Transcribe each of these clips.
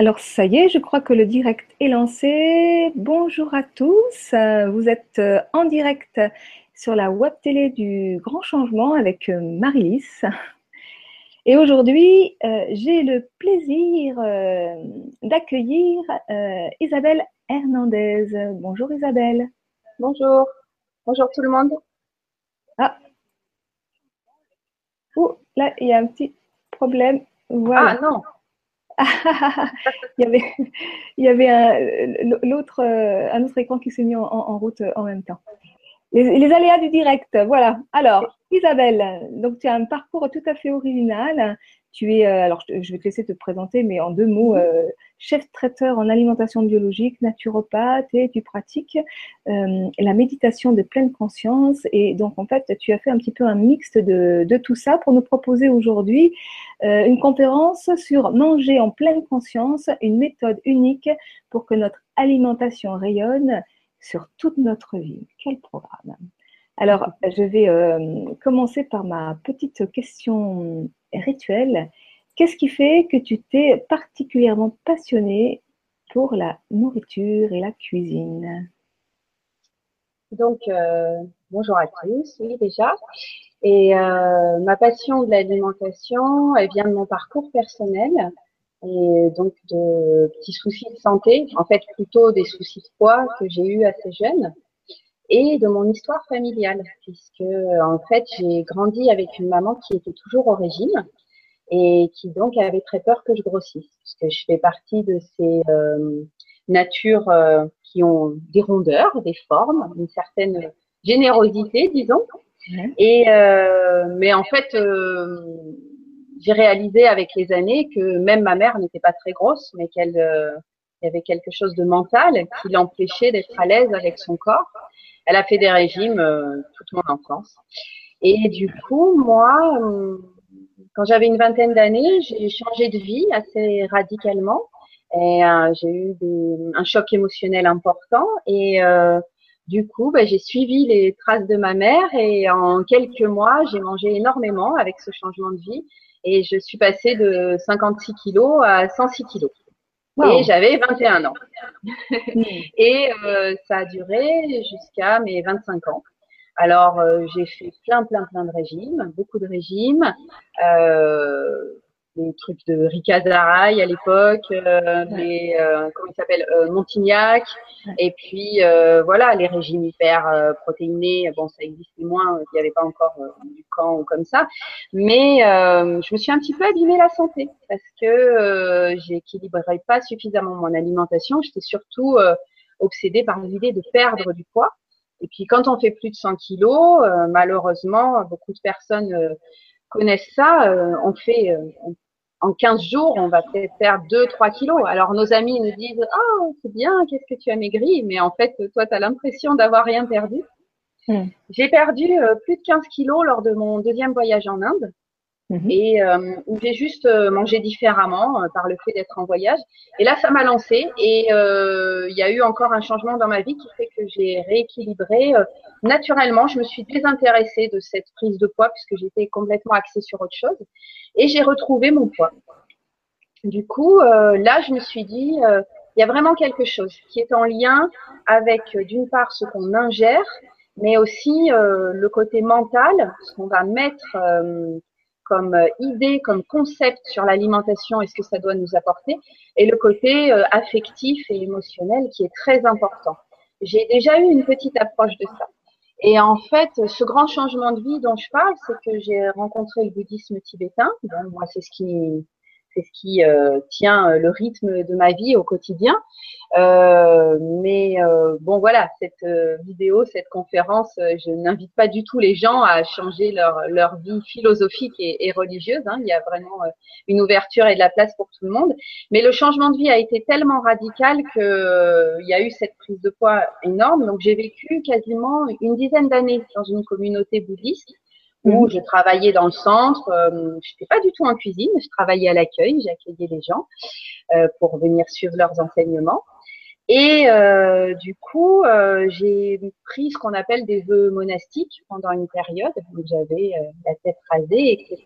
Alors ça y est, je crois que le direct est lancé. Bonjour à tous, Euh, vous êtes euh, en direct sur la web télé du Grand Changement avec euh, Marie-Lys. Et aujourd'hui, euh, j'ai le plaisir euh, d'accueillir euh, Isabelle Hernandez. Bonjour Isabelle. Bonjour. Bonjour tout le monde. Oh, là, il y a un petit problème. Voilà. Ah non, il y avait, euh, un autre écran qui s'est mis en, route en même temps. Les, les aléas du direct, voilà. Alors, Isabelle, donc tu as un parcours tout à fait original. Tu es, euh, alors je, je vais te laisser te présenter, mais en deux mots, euh, chef traiteur en alimentation biologique, naturopathe, et tu pratiques euh, la méditation de pleine conscience. Et donc, en fait, tu as fait un petit peu un mixte de, de tout ça pour nous proposer aujourd'hui euh, une conférence sur manger en pleine conscience, une méthode unique pour que notre alimentation rayonne sur toute notre vie. Quel programme Alors, je vais euh, commencer par ma petite question rituelle. Qu'est-ce qui fait que tu t'es particulièrement passionnée pour la nourriture et la cuisine? Donc euh, bonjour à tous, oui déjà. Et euh, ma passion de l'alimentation, elle vient de mon parcours personnel et donc de petits soucis de santé, en fait plutôt des soucis de poids que j'ai eu assez jeune et de mon histoire familiale, puisque en fait j'ai grandi avec une maman qui était toujours au régime et qui donc avait très peur que je grossisse, puisque je fais partie de ces euh, natures euh, qui ont des rondeurs, des formes, une certaine générosité, disons. Et euh, mais en fait, euh, j'ai réalisé avec les années que même ma mère n'était pas très grosse, mais qu'elle euh, il y avait quelque chose de mental qui l'empêchait d'être à l'aise avec son corps. Elle a fait des régimes euh, toute mon enfance. Et du coup, moi, euh, quand j'avais une vingtaine d'années, j'ai changé de vie assez radicalement. Et euh, j'ai eu des, un choc émotionnel important. Et euh, du coup, bah, j'ai suivi les traces de ma mère. Et en quelques mois, j'ai mangé énormément avec ce changement de vie. Et je suis passée de 56 kilos à 106 kilos. Wow. Et j'avais 21 ans. Mm. Et euh, ça a duré jusqu'à mes 25 ans. Alors, euh, j'ai fait plein, plein, plein de régimes, beaucoup de régimes, euh, des trucs de Ricazaraï à l'époque, euh, des, euh, comment il s'appelle, euh, Montignac, et puis euh, voilà, les régimes hyper protéinés, bon, ça existait moins, il n'y avait pas encore du camp ou comme ça, mais je me suis un petit peu abîmé la santé parce que j'équilibrais pas suffisamment mon alimentation, j'étais surtout obsédée par l'idée de perdre du poids. Et puis quand on fait plus de 100 kilos, malheureusement, beaucoup de personnes connaissent ça. euh, on fait euh, on- en 15 jours, on va peut-être perdre 2-3 kilos. Alors nos amis nous disent ah c'est bien, qu'est-ce que tu as maigri? Mais en fait, toi, tu as l'impression d'avoir rien perdu. Mm. J'ai perdu euh, plus de 15 kilos lors de mon deuxième voyage en Inde Mhm. et euh, où j'ai juste euh, mangé différemment euh, par le fait d'être en voyage. Et là, ça m'a lancé et euh, il y a eu encore un changement dans ma vie qui fait que j'ai rééquilibré euh, naturellement. Je me suis désintéressée de cette prise de poids puisque j'étais complètement axée sur autre chose et j'ai retrouvé mon poids. Du coup, là, je me suis dit, il y a vraiment quelque chose qui est en lien avec, d'une part, ce qu'on ingère, mais aussi le côté mental, ce qu'on va mettre comme euh, idée, comme concept sur l'alimentation et ce que ça doit nous apporter, et le côté euh, affectif et émotionnel qui est très important. J'ai déjà eu une petite approche de ça. Et en fait, ce grand changement de vie dont je parle, c'est que j'ai rencontré le bouddhisme tibétain. Moi, c'est ce qui, c'est ce qui euh, tient euh, le rythme de ma vie au quotidien. Euh, mais euh, bon, voilà, cette euh, vidéo, cette conférence, euh, je n'invite pas du tout les gens à changer leur, leur vie philosophique et, religieuse. Hein. Il y a vraiment une ouverture et de la place pour tout le monde. Mais le changement de vie a été tellement radical que il y a eu cette prise de poids énorme. Donc j'ai vécu quasiment une dizaine d'années dans une communauté bouddhiste où Mhm. je travaillais dans le centre. Euh, je n'étais pas du tout en cuisine, je travaillais à l'accueil, j'accueillais les gens euh, pour venir suivre leurs enseignements. Et euh, du coup, euh, j'ai pris ce qu'on appelle des vœux monastiques pendant une période où j'avais euh, la tête rasée, etc.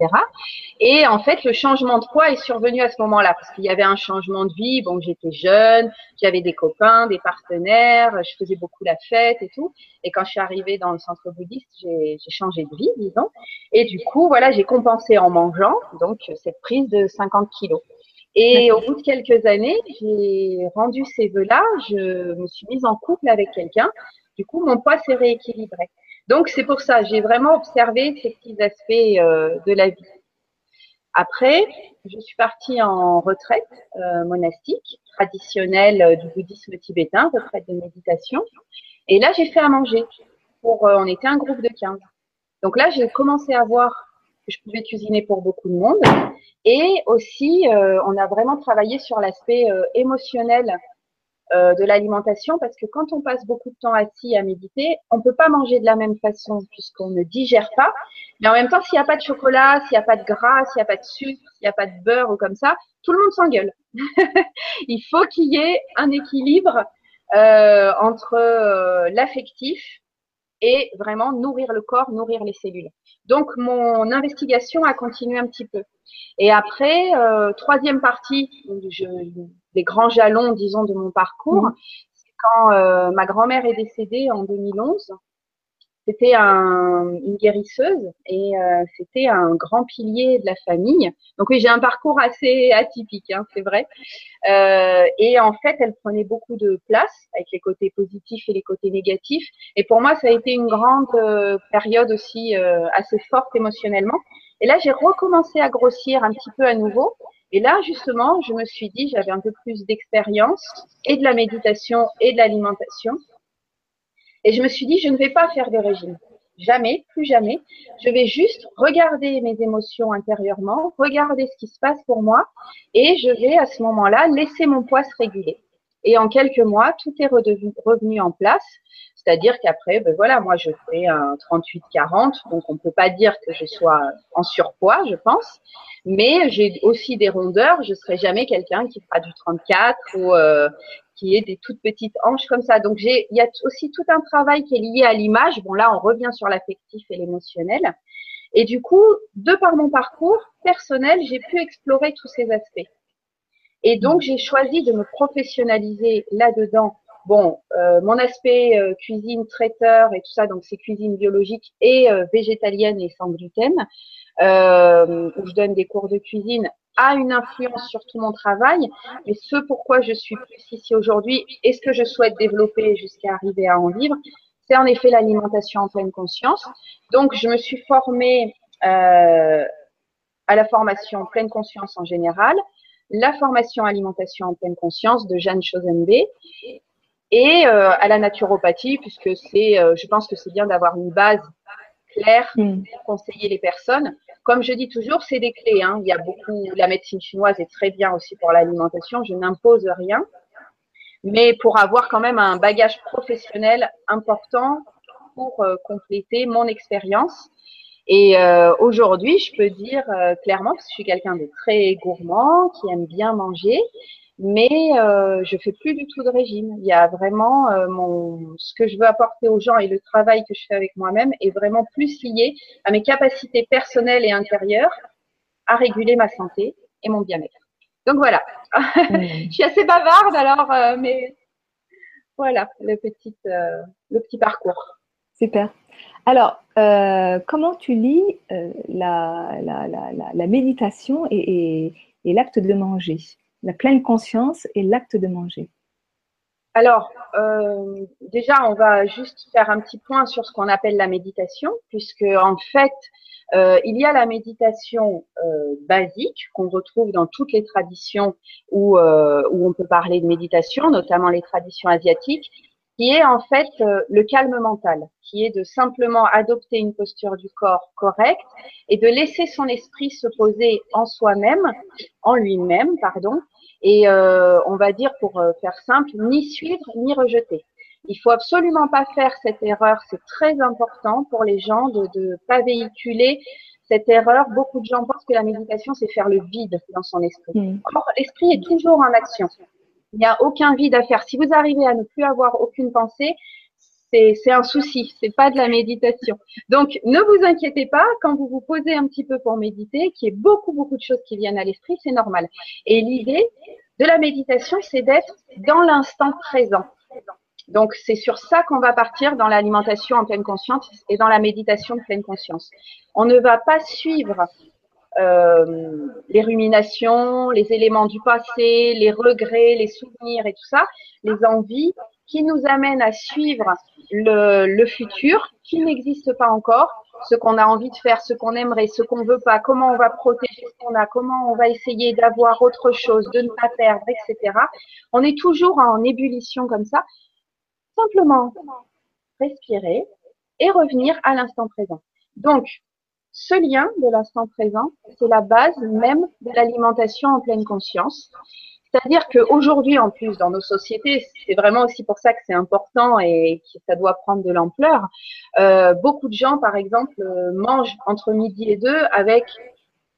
Et en fait, le changement de poids est survenu à ce moment-là parce qu'il y avait un changement de vie. Bon, j'étais jeune, j'avais des copains, des partenaires, je faisais beaucoup la fête et tout. Et quand je suis arrivée dans le centre bouddhiste, j'ai changé de vie, disons. Et du coup, voilà, j'ai compensé en mangeant, donc cette prise de 50 kilos. Et au bout de quelques années, j'ai rendu ces vœux-là, je me suis mise en couple avec quelqu'un. Du coup, mon poids s'est rééquilibré. Donc, c'est pour ça, j'ai vraiment observé ces petits aspects euh, de la vie. Après, je suis partie en retraite euh, monastique, traditionnelle euh, du bouddhisme tibétain, retraite de méditation. Et là, j'ai fait à manger. Pour, on était un groupe de 15. Donc là, j'ai commencé à voir que je pouvais cuisiner pour beaucoup de monde. Et aussi, euh, on a vraiment travaillé sur l'aspect euh, émotionnel euh, de l'alimentation parce que quand on passe beaucoup de temps assis à méditer, on peut pas manger de la même façon puisqu'on ne digère pas. Mais en même temps, s'il n'y a pas de chocolat, s'il n'y a pas de gras, s'il n'y a pas de sucre, s'il n'y a pas de beurre ou comme ça, tout le monde s'engueule. Il faut qu'il y ait un équilibre euh, entre l'affectif et vraiment nourrir le corps, nourrir les cellules. Donc mon investigation a continué un petit peu. Et après, euh, troisième partie je, des grands jalons, disons, de mon parcours, mmh. c'est quand euh, ma grand-mère est décédée en 2011. C'était un, une guérisseuse et euh, c'était un grand pilier de la famille. Donc oui, j'ai un parcours assez atypique, hein, c'est vrai. Euh, et en fait, elle prenait beaucoup de place avec les côtés positifs et les côtés négatifs. Et pour moi, ça a été une grande euh, période aussi euh, assez forte émotionnellement. Et là, j'ai recommencé à grossir un petit peu à nouveau. Et là, justement, je me suis dit, j'avais un peu plus d'expérience et de la méditation et de l'alimentation. Et je me suis dit, je ne vais pas faire de régime. Jamais, plus jamais. Je vais juste regarder mes émotions intérieurement, regarder ce qui se passe pour moi et je vais à ce moment-là laisser mon poids se réguler. Et en quelques mois, tout est revenu en place. C'est-à-dire qu'après, ben voilà, moi je fais un 38-40, donc on ne peut pas dire que je sois en surpoids, je pense. Mais j'ai aussi des rondeurs. Je serai jamais quelqu'un qui fera du 34 ou euh, qui est des toutes petites hanches comme ça. Donc il y a aussi tout un travail qui est lié à l'image. Bon là, on revient sur l'affectif et l'émotionnel. Et du coup, de par mon parcours personnel, j'ai pu explorer tous ces aspects. Et donc j'ai choisi de me professionnaliser là-dedans. Bon, euh, mon aspect euh, cuisine traiteur et tout ça, donc c'est cuisine biologique et euh, végétalienne et sans gluten, où je donne des cours de cuisine a une influence sur tout mon travail. Mais ce pourquoi je suis plus ici aujourd'hui et ce que je souhaite développer jusqu'à arriver à en vivre, c'est en effet l'alimentation en pleine conscience. Donc, je me suis formée euh, à la formation pleine conscience en général, la formation alimentation en pleine conscience de Jeanne Chosenbe et euh, à la naturopathie, puisque c'est, euh, je pense que c'est bien d'avoir une base claire mm. pour conseiller les personnes. Comme je dis toujours, c'est des clés. Hein. Il y a beaucoup, la médecine chinoise est très bien aussi pour l'alimentation. Je n'impose rien, mais pour avoir quand même un bagage professionnel important pour euh, compléter mon expérience. Et euh, aujourd'hui, je peux dire euh, clairement que je suis quelqu'un de très gourmand, qui aime bien manger, mais euh, je fais plus du tout de régime. Il y a vraiment euh, mon ce que je veux apporter aux gens et le travail que je fais avec moi-même est vraiment plus lié à mes capacités personnelles et intérieures à réguler ma santé et mon bien-être. Donc voilà, je suis assez bavarde alors, euh, mais voilà le petit euh, le petit parcours. Super. Alors, euh, comment tu lis la, la, méditation et, l'acte de manger? La pleine conscience et l'acte de manger. Alors, euh, déjà, on va juste faire un petit point sur ce qu'on appelle la méditation, puisque en fait, euh, il y a la méditation euh, basique qu'on retrouve dans toutes les traditions euh, où on peut parler de méditation, notamment les traditions asiatiques, qui est en fait euh, le calme mental, qui est de simplement adopter une posture du corps correcte et de laisser son esprit se poser en soi-même, en lui-même, pardon, et euh, on va dire pour euh, faire simple, ni suivre ni rejeter. Il faut absolument pas faire cette erreur, c'est très important pour les gens de ne pas véhiculer cette erreur. Beaucoup de gens pensent que la méditation, c'est faire le vide dans son esprit. Mm. Or, l'esprit est toujours en action. Il n'y a aucun vide à faire. Si vous arrivez à ne plus avoir aucune pensée, c'est un souci, c'est pas de la méditation. Donc, ne vous inquiétez pas quand vous vous posez un petit peu pour méditer, qu'il y ait beaucoup, beaucoup de choses qui viennent à l'esprit, c'est normal. Et l'idée de la méditation, c'est d'être dans l'instant présent. Donc, c'est sur ça qu'on va partir dans l'alimentation en pleine conscience et dans la méditation de pleine conscience. On ne va pas suivre les ruminations, les éléments du passé, les regrets, les souvenirs et tout ça, les envies qui nous amènent à suivre le, le futur qui n'existe pas encore, ce qu'on a envie de faire, ce qu'on aimerait, ce qu'on veut pas, comment on va protéger ce qu'on a, comment on va essayer d'avoir autre chose, de ne pas perdre, etc. On est toujours en ébullition comme ça. Simplement respirer et revenir à l'instant présent. Donc, ce lien de l'instant présent, c'est la base même de l'alimentation en pleine conscience. C'est-à-dire qu'aujourd'hui, en plus, dans nos sociétés, c'est vraiment aussi pour ça que c'est important et que ça doit prendre de l'ampleur. Euh, beaucoup de gens, par exemple, euh, mangent entre midi et deux avec,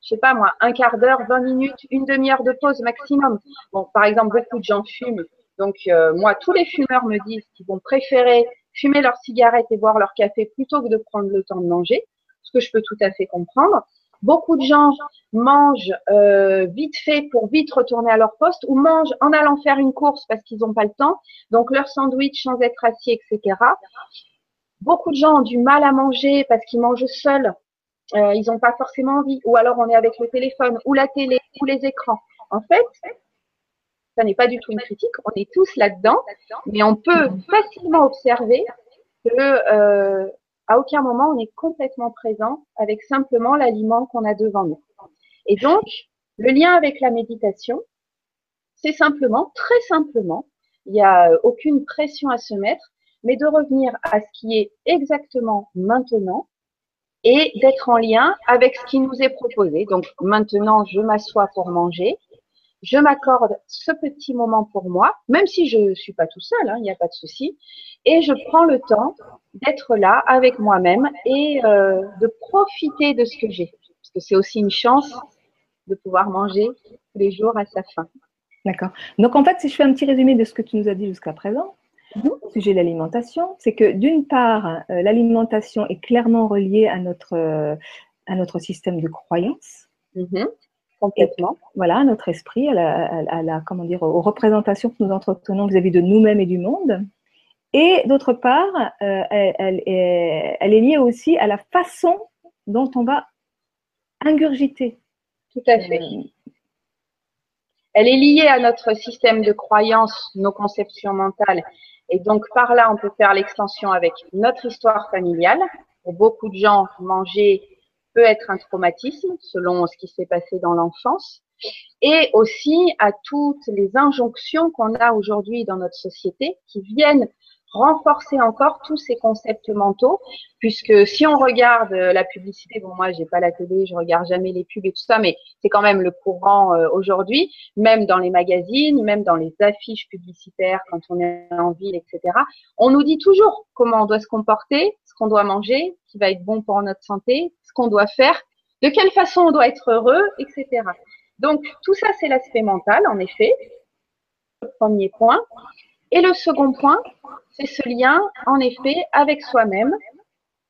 je sais pas moi, un quart d'heure, vingt minutes, une demi-heure de pause maximum. Bon, par exemple, beaucoup de gens fument. Donc, euh, moi, tous les fumeurs me disent qu'ils vont préférer fumer leur cigarette et boire leur café plutôt que de prendre le temps de manger, ce que je peux tout à fait comprendre. Beaucoup de gens mangent euh, vite fait pour vite retourner à leur poste ou mangent en allant faire une course parce qu'ils n'ont pas le temps. Donc leur sandwich sans être assis, etc. Beaucoup de gens ont du mal à manger parce qu'ils mangent seuls. Euh, ils n'ont pas forcément envie. Ou alors on est avec le téléphone ou la télé ou les écrans. En fait, ça n'est pas du tout une critique. On est tous là-dedans, mais on peut facilement observer que euh, à aucun moment on est complètement présent avec simplement l'aliment qu'on a devant nous. Et donc, le lien avec la méditation, c'est simplement, très simplement, il n'y a aucune pression à se mettre, mais de revenir à ce qui est exactement maintenant et d'être en lien avec ce qui nous est proposé. Donc maintenant, je m'assois pour manger, je m'accorde ce petit moment pour moi, même si je ne suis pas tout seul, hein, il n'y a pas de souci, et je prends le temps d'être là avec moi-même et euh, de profiter de ce que j'ai. Parce que c'est aussi une chance de pouvoir manger tous les jours à sa faim. D'accord. Donc en fait, si je fais un petit résumé de ce que tu nous as dit jusqu'à présent, mhm. au sujet de l'alimentation, c'est que d'une part, euh, l'alimentation est clairement reliée à notre, euh, à notre système de croyance. Mhm. Complètement. voilà, à notre esprit, à la, la, comment dire, aux représentations que nous entretenons vis-à-vis de nous-mêmes et du monde. Et d'autre part, euh, elle, est, elle, est, liée aussi à la façon dont on va ingurgiter. Tout à fait. Euh, elle est liée à notre système de croyances, nos conceptions mentales. Et donc, par là, on peut faire l'extension avec notre histoire familiale. Beaucoup de gens, manger peut être un traumatisme selon ce qui s'est passé dans l'enfance. Et aussi à toutes les injonctions qu'on a aujourd'hui dans notre société qui viennent renforcer encore tous ces concepts mentaux, puisque si on regarde euh, la publicité, bon moi j'ai pas la télé, je regarde jamais les pubs et tout ça, mais c'est quand même le courant euh, aujourd'hui, même dans les magazines, même dans les affiches publicitaires quand on est en ville, etc. On nous dit toujours comment on doit se comporter, ce qu'on doit manger, qui va être bon pour notre santé, ce qu'on doit faire, de quelle façon on doit être heureux, etc. Donc tout ça c'est l'aspect mental en effet, premier point. Et le second point, c'est ce lien, en effet, avec soi-même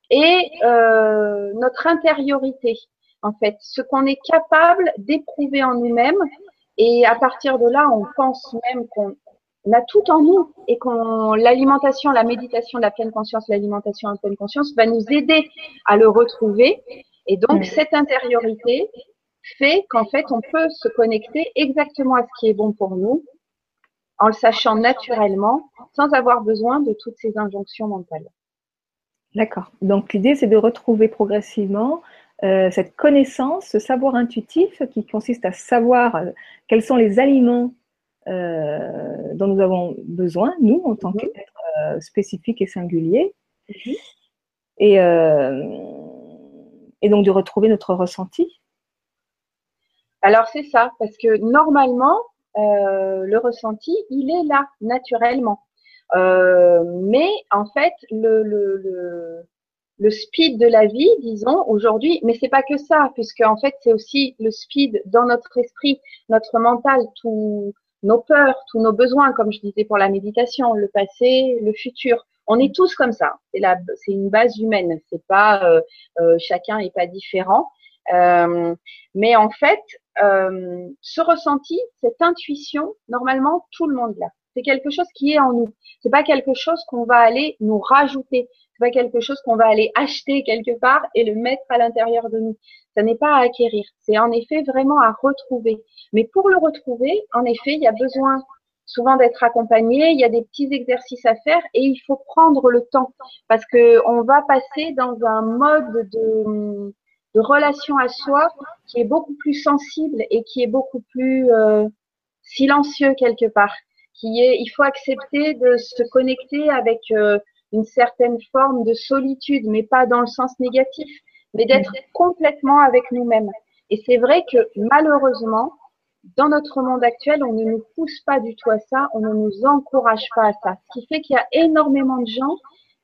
et euh, notre intériorité, en fait, ce qu'on est capable d'éprouver en nous-mêmes. Et à partir de là, on pense même qu'on a tout en nous et qu'on l'alimentation, la méditation la pleine conscience, l'alimentation en pleine conscience va nous aider à le retrouver. Et donc, cette intériorité fait qu'en fait, on peut se connecter exactement à ce qui est bon pour nous en le sachant naturellement, sans avoir besoin de toutes ces injonctions mentales. D'accord. Donc l'idée, c'est de retrouver progressivement euh, cette connaissance, ce savoir intuitif qui consiste à savoir euh, quels sont les aliments euh, dont nous avons besoin, nous, en tant mhm. qu'êtres spécifiques et singuliers. Mhm. et, et donc de retrouver notre ressenti. Alors c'est ça, parce que normalement, euh, le ressenti, il est là naturellement. Euh, mais en fait, le, le, le, le, speed de la vie, disons, aujourd'hui, mais c'est pas que ça, puisque en fait, c'est aussi le speed dans notre esprit, notre mental, tout, nos peurs, tous nos besoins, comme je disais pour la méditation, le passé, le futur. On est tous comme ça. C'est une base humaine. C'est pas euh, euh, chacun n'est pas différent. Euh, mais en fait, euh, ce ressenti, cette intuition, normalement, tout le monde l'a. C'est quelque chose qui est en nous. C'est pas quelque chose qu'on va aller nous rajouter. C'est pas quelque chose qu'on va aller acheter quelque part et le mettre à l'intérieur de nous. Ça n'est pas à acquérir. C'est en effet vraiment à retrouver. Mais pour le retrouver, en effet, il y a besoin souvent d'être accompagné. Il y a des petits exercices à faire et il faut prendre le temps parce que on va passer dans un mode de de relation à soi qui est beaucoup plus sensible et qui est beaucoup plus euh, silencieux quelque part. Qui est, il faut accepter de se connecter avec euh, une certaine forme de solitude, mais pas dans le sens négatif, mais d'être mm. complètement avec nous-mêmes. Et c'est vrai que malheureusement, dans notre monde actuel, on ne nous pousse pas du tout à ça, on ne nous encourage pas à ça. Ce qui fait qu'il y a énormément de gens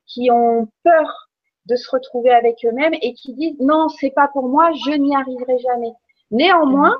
qui ont peur de se retrouver avec eux-mêmes et qui disent non, c'est pas pour moi, je n'y arriverai jamais. Néanmoins,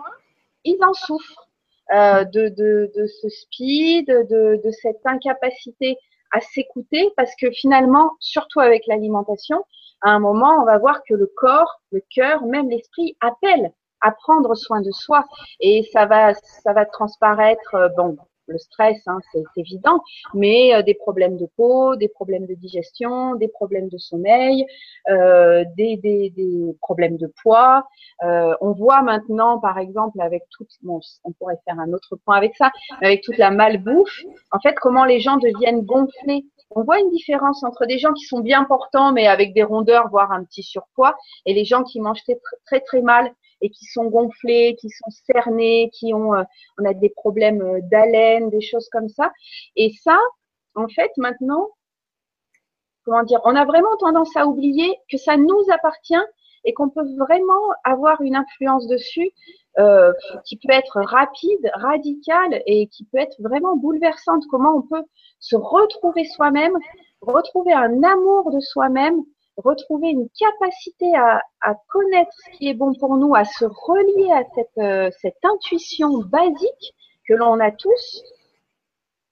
ils en souffrent euh, de, de, de, ce speed, de, de cette incapacité à s'écouter parce que finalement, surtout avec l'alimentation, à un moment, on va voir que le corps, le cœur, même l'esprit appellent à prendre soin de soi et ça va, ça va transparaître, euh, bon, le stress, hein, c'est évident, mais euh, des problèmes de peau, des problèmes de digestion, des problèmes de sommeil, euh, des, des, des, problèmes de poids. Euh, on voit maintenant, par exemple, avec toute, bon, on pourrait faire un autre point avec ça, avec toute la malbouffe, en fait, comment les gens deviennent gonflés. On voit une différence entre des gens qui sont bien portants, mais avec des rondeurs, voire un petit surpoids, et les gens qui mangent très, très, très mal et qui sont gonflés, qui sont cernés, qui ont, euh, on a des problèmes euh, d'haleine, des choses comme ça. Et ça, en fait, maintenant, comment dire, on a vraiment tendance à oublier que ça nous appartient et qu'on peut vraiment avoir une influence dessus euh, qui peut être rapide, radicale et qui peut être vraiment bouleversante. Comment on peut se retrouver soi-même, retrouver un amour de soi-même, retrouver une capacité à, connaître ce qui est bon pour nous, à se relier à cette, euh, cette intuition basique que l'on a tous.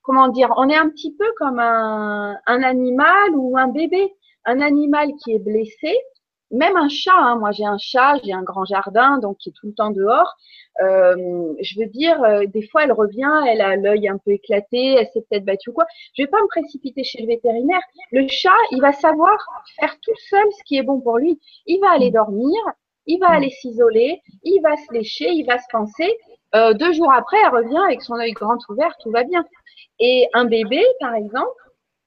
Comment dire On est un petit peu comme un animal ou un bébé. Un animal qui est blessé, même un chat, hein, moi j'ai un chat, j'ai un grand jardin, donc qui est tout le temps dehors. Euh, je veux dire, euh, des fois elle revient, elle a l'œil un peu éclaté, elle s'est peut-être battue ou quoi. Je vais pas me précipiter chez le vétérinaire. Le chat, il va savoir faire tout seul ce qui est bon pour lui. Il va aller dormir, il va aller s'isoler, il va se lécher, il va se penser. Euh, deux jours après, elle revient avec son œil grand ouvert, tout va bien. Et un bébé, par exemple,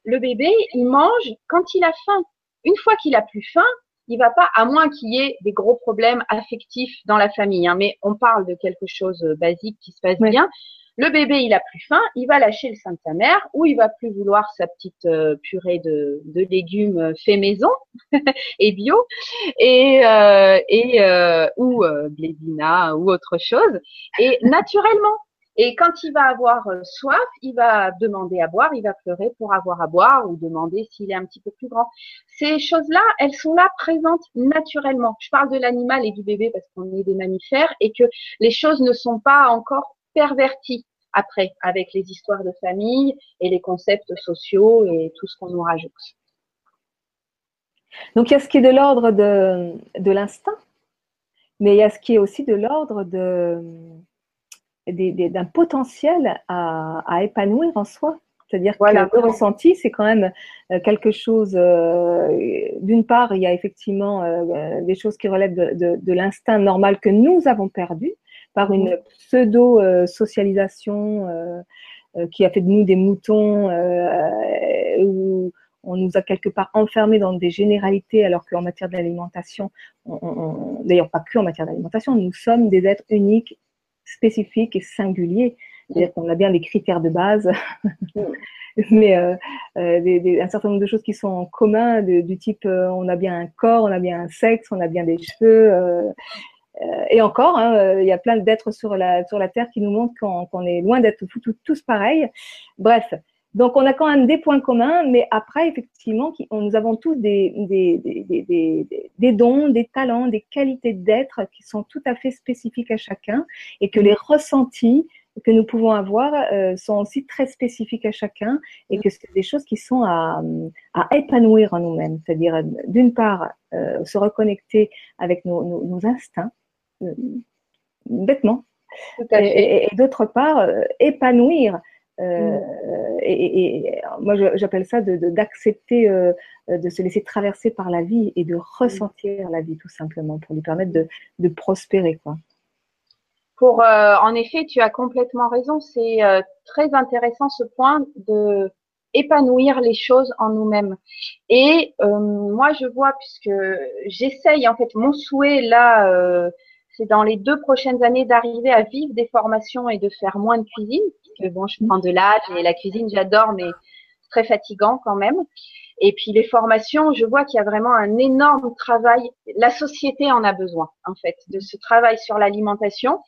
le bébé, il mange quand il a faim. Une fois qu'il a plus faim, il va pas, à moins qu'il y ait des gros problèmes affectifs dans la famille, hein, mais on parle de quelque chose de basique qui se passe bien. Le bébé, il a plus faim, il va lâcher le sein de sa mère, ou il va plus vouloir sa petite euh, purée de, de, légumes euh, fait maison et bio, et, euh, et euh, ou euh, ou autre chose. Et naturellement, et quand il va avoir euh, soif, il va demander à boire, il va pleurer pour avoir à boire ou demander s'il est un petit peu plus grand. Ces choses-là, elles sont là présentes naturellement. Je parle de l'animal et du bébé parce qu'on est des mammifères et que les choses ne sont pas encore perverties après avec les histoires de famille et les concepts sociaux et tout ce qu'on nous rajoute. Donc il y a ce qui est de l'ordre de, de l'instinct, mais il y a ce qui est aussi de l'ordre de d'un potentiel à, épanouir en soi. C'est-à-dire que le ressenti, c'est quand même euh, quelque chose. Euh, d'une part, il y a effectivement euh, des choses qui relèvent de, l'instinct normal que nous avons perdu par une pseudo-socialisation qui a fait de nous des moutons où on nous a quelque part enfermés dans des généralités, alors qu'en matière d'alimentation, d'ailleurs pas que en matière d'alimentation, nous sommes des êtres uniques spécifique et singulier. C'est-à-dire qu'on a bien des critères de base, mais euh, euh, un certain nombre de choses qui sont en commun, du type euh, on a bien un corps, on a bien un sexe, on a bien des cheveux. et encore, hein, il y a plein d'êtres sur la, sur la Terre qui nous montrent qu'on est loin d'être tous pareils. Bref, donc, on a quand même des points communs, mais après, effectivement, nous avons tous des, des, dons, des talents, des qualités d'être qui sont tout à fait spécifiques à chacun et que les ressentis que nous pouvons avoir euh, sont aussi très spécifiques à chacun et que c'est des choses qui sont à, à épanouir en nous-mêmes. C'est-à-dire, d'une part, euh, se reconnecter avec nos, nos, nos instincts, euh, bêtement, et, et, d'autre part, épanouir. Euh, et, moi, j'appelle ça d'accepter de, de, de, se laisser traverser par la vie et de ressentir la vie tout simplement pour lui permettre de, de prospérer. Quoi pour, euh, en effet, tu as complètement raison. C'est euh, très intéressant ce point de épanouir les choses en nous-mêmes. Et euh, moi, je vois puisque j'essaye, en fait, mon souhait là, c'est dans les deux prochaines années d'arriver à vivre des formations et de faire moins de cuisine. Parce que bon, je prends de l'âge et la cuisine, j'adore, mais c'est très fatigant quand même. Et puis les formations, je vois qu'il y a vraiment un énorme travail. La société en a besoin, en fait, de ce travail sur l'alimentation.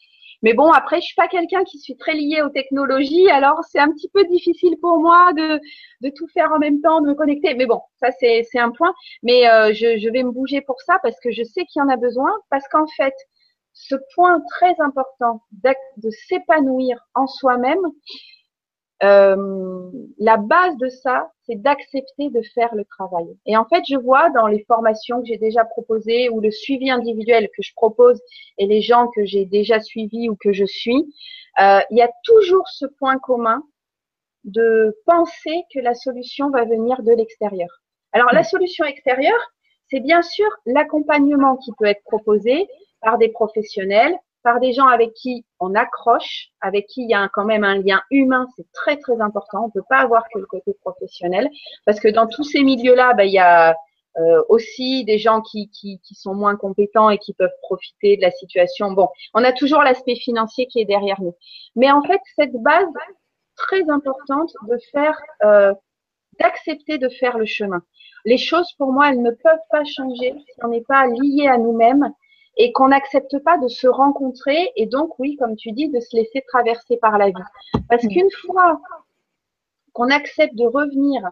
Mais bon, après, je suis pas quelqu'un qui suis très lié aux technologies, alors c'est un petit peu difficile pour moi de, de tout faire en même temps, de me connecter. Mais bon, ça c'est un point. Mais euh, je, je vais me bouger pour ça parce que je sais qu'il y en a besoin, parce qu'en fait, ce point très important de s'épanouir en soi-même, euh, la base de ça, c'est d'accepter de faire le travail. Et en fait, je vois dans les formations que j'ai déjà proposées ou le suivi individuel que je propose et les gens que j'ai déjà suivis ou que je suis, euh, il y a toujours ce point commun de penser que la solution va venir de l'extérieur. Alors, la solution extérieure, c'est bien sûr l'accompagnement qui peut être proposé par des professionnels, par des gens avec qui on accroche, avec qui il y a quand même un lien humain, c'est très très important. On peut pas avoir que le côté professionnel, parce que dans tous ces milieux-là, ben, il y a euh, aussi des gens qui, qui, qui, sont moins compétents et qui peuvent profiter de la situation. Bon, on a toujours l'aspect financier qui est derrière nous. Mais en fait, cette base très importante de faire, euh, d'accepter de faire le chemin. Les choses, pour moi, elles ne peuvent pas changer si on n'est pas lié à nous-mêmes et qu'on n'accepte pas de se rencontrer et donc, oui, comme tu dis, de se laisser traverser par la vie. Parce qu'une fois qu'on accepte de revenir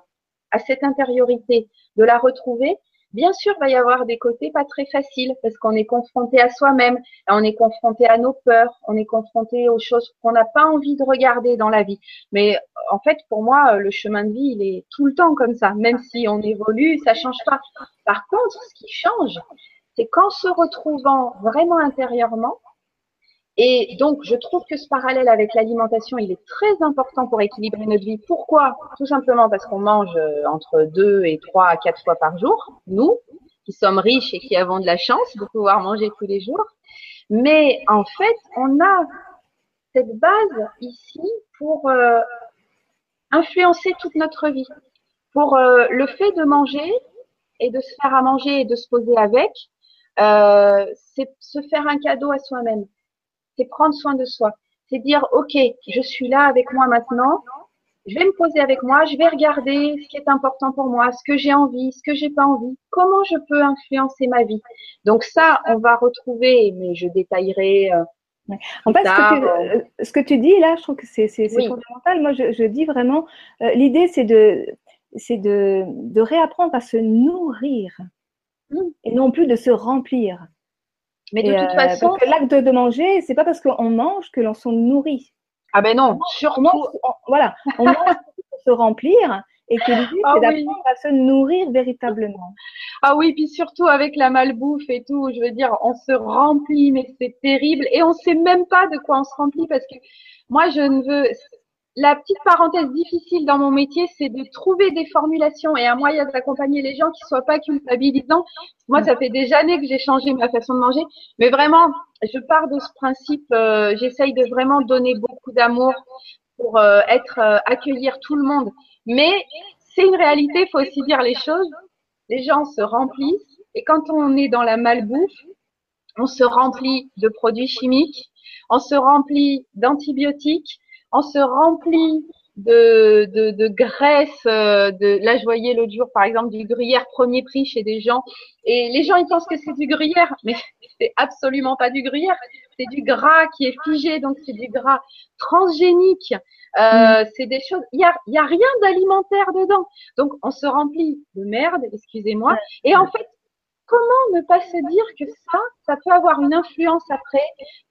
à cette intériorité, de la retrouver, bien sûr, il va y avoir des côtés pas très faciles parce qu'on est confronté à soi-même, on est confronté à nos peurs, on est confronté aux choses qu'on n'a pas envie de regarder dans la vie. Mais en fait, pour moi, le chemin de vie, il est tout le temps comme ça. Même si on évolue, ça change pas. Par contre, ce qui change, c'est qu'en se retrouvant vraiment intérieurement, et donc je trouve que ce parallèle avec l'alimentation, il est très important pour équilibrer notre vie. Pourquoi? Tout simplement parce qu'on mange euh, entre deux et trois à quatre fois par jour, nous, qui sommes riches et qui avons de la chance de pouvoir manger tous les jours. Mais en fait, on a cette base ici pour euh, influencer toute notre vie. Pour euh, le fait de manger et de se faire à manger et de se poser avec, euh, c'est se faire un cadeau à soi-même. C'est prendre soin de soi. C'est dire, OK, je suis là avec moi maintenant. Je vais me poser avec moi. Je vais regarder ce qui est important pour moi, ce que j'ai envie, ce que j'ai pas envie. Comment je peux influencer ma vie? Donc ça, on va retrouver, mais je détaillerai. Euh, en fait, ce que, tu, euh, ce que, tu, dis là, je trouve que c'est fondamental. Moi, je, je dis vraiment, euh, l'idée, c'est de, c'est de, de réapprendre à se nourrir et non plus de se remplir. Mais de toute euh, façon, parce que l'acte de manger, c'est pas parce qu'on mange que l'on se nourrit. Ah ben non, surtout. voilà, on mange pour se remplir et que l'idée ah c'est d'apprendre à se nourrir véritablement. Ah oui, puis surtout avec la malbouffe et tout, je veux dire, on se remplit, mais c'est terrible et on sait même pas de quoi on se remplit parce que moi je ne veux, la petite parenthèse difficile dans mon métier, c'est de trouver des formulations et un moyen d'accompagner les gens qui soient pas culpabilisants. Moi, ça fait des années que j'ai changé ma façon de manger, mais vraiment, je pars de ce principe. Euh, J'essaye de vraiment donner beaucoup d'amour pour euh, être euh, accueillir tout le monde. Mais c'est une réalité, il faut aussi dire les choses. Les gens se remplissent et quand on est dans la malbouffe, on se remplit de produits chimiques, on se remplit d'antibiotiques on se remplit de, de, de graisse. Euh, de, là, je voyais l'autre jour, par exemple, du gruyère premier prix chez des gens. Et les gens, ils pensent que c'est du gruyère, mais c'est absolument pas du gruyère. C'est du gras qui est figé, donc c'est du gras transgénique. Euh, mm. C'est des choses. Il y a, y a rien d'alimentaire dedans. Donc, on se remplit de merde, excusez-moi. Et en fait, comment ne pas se dire que ça, ça peut avoir une influence après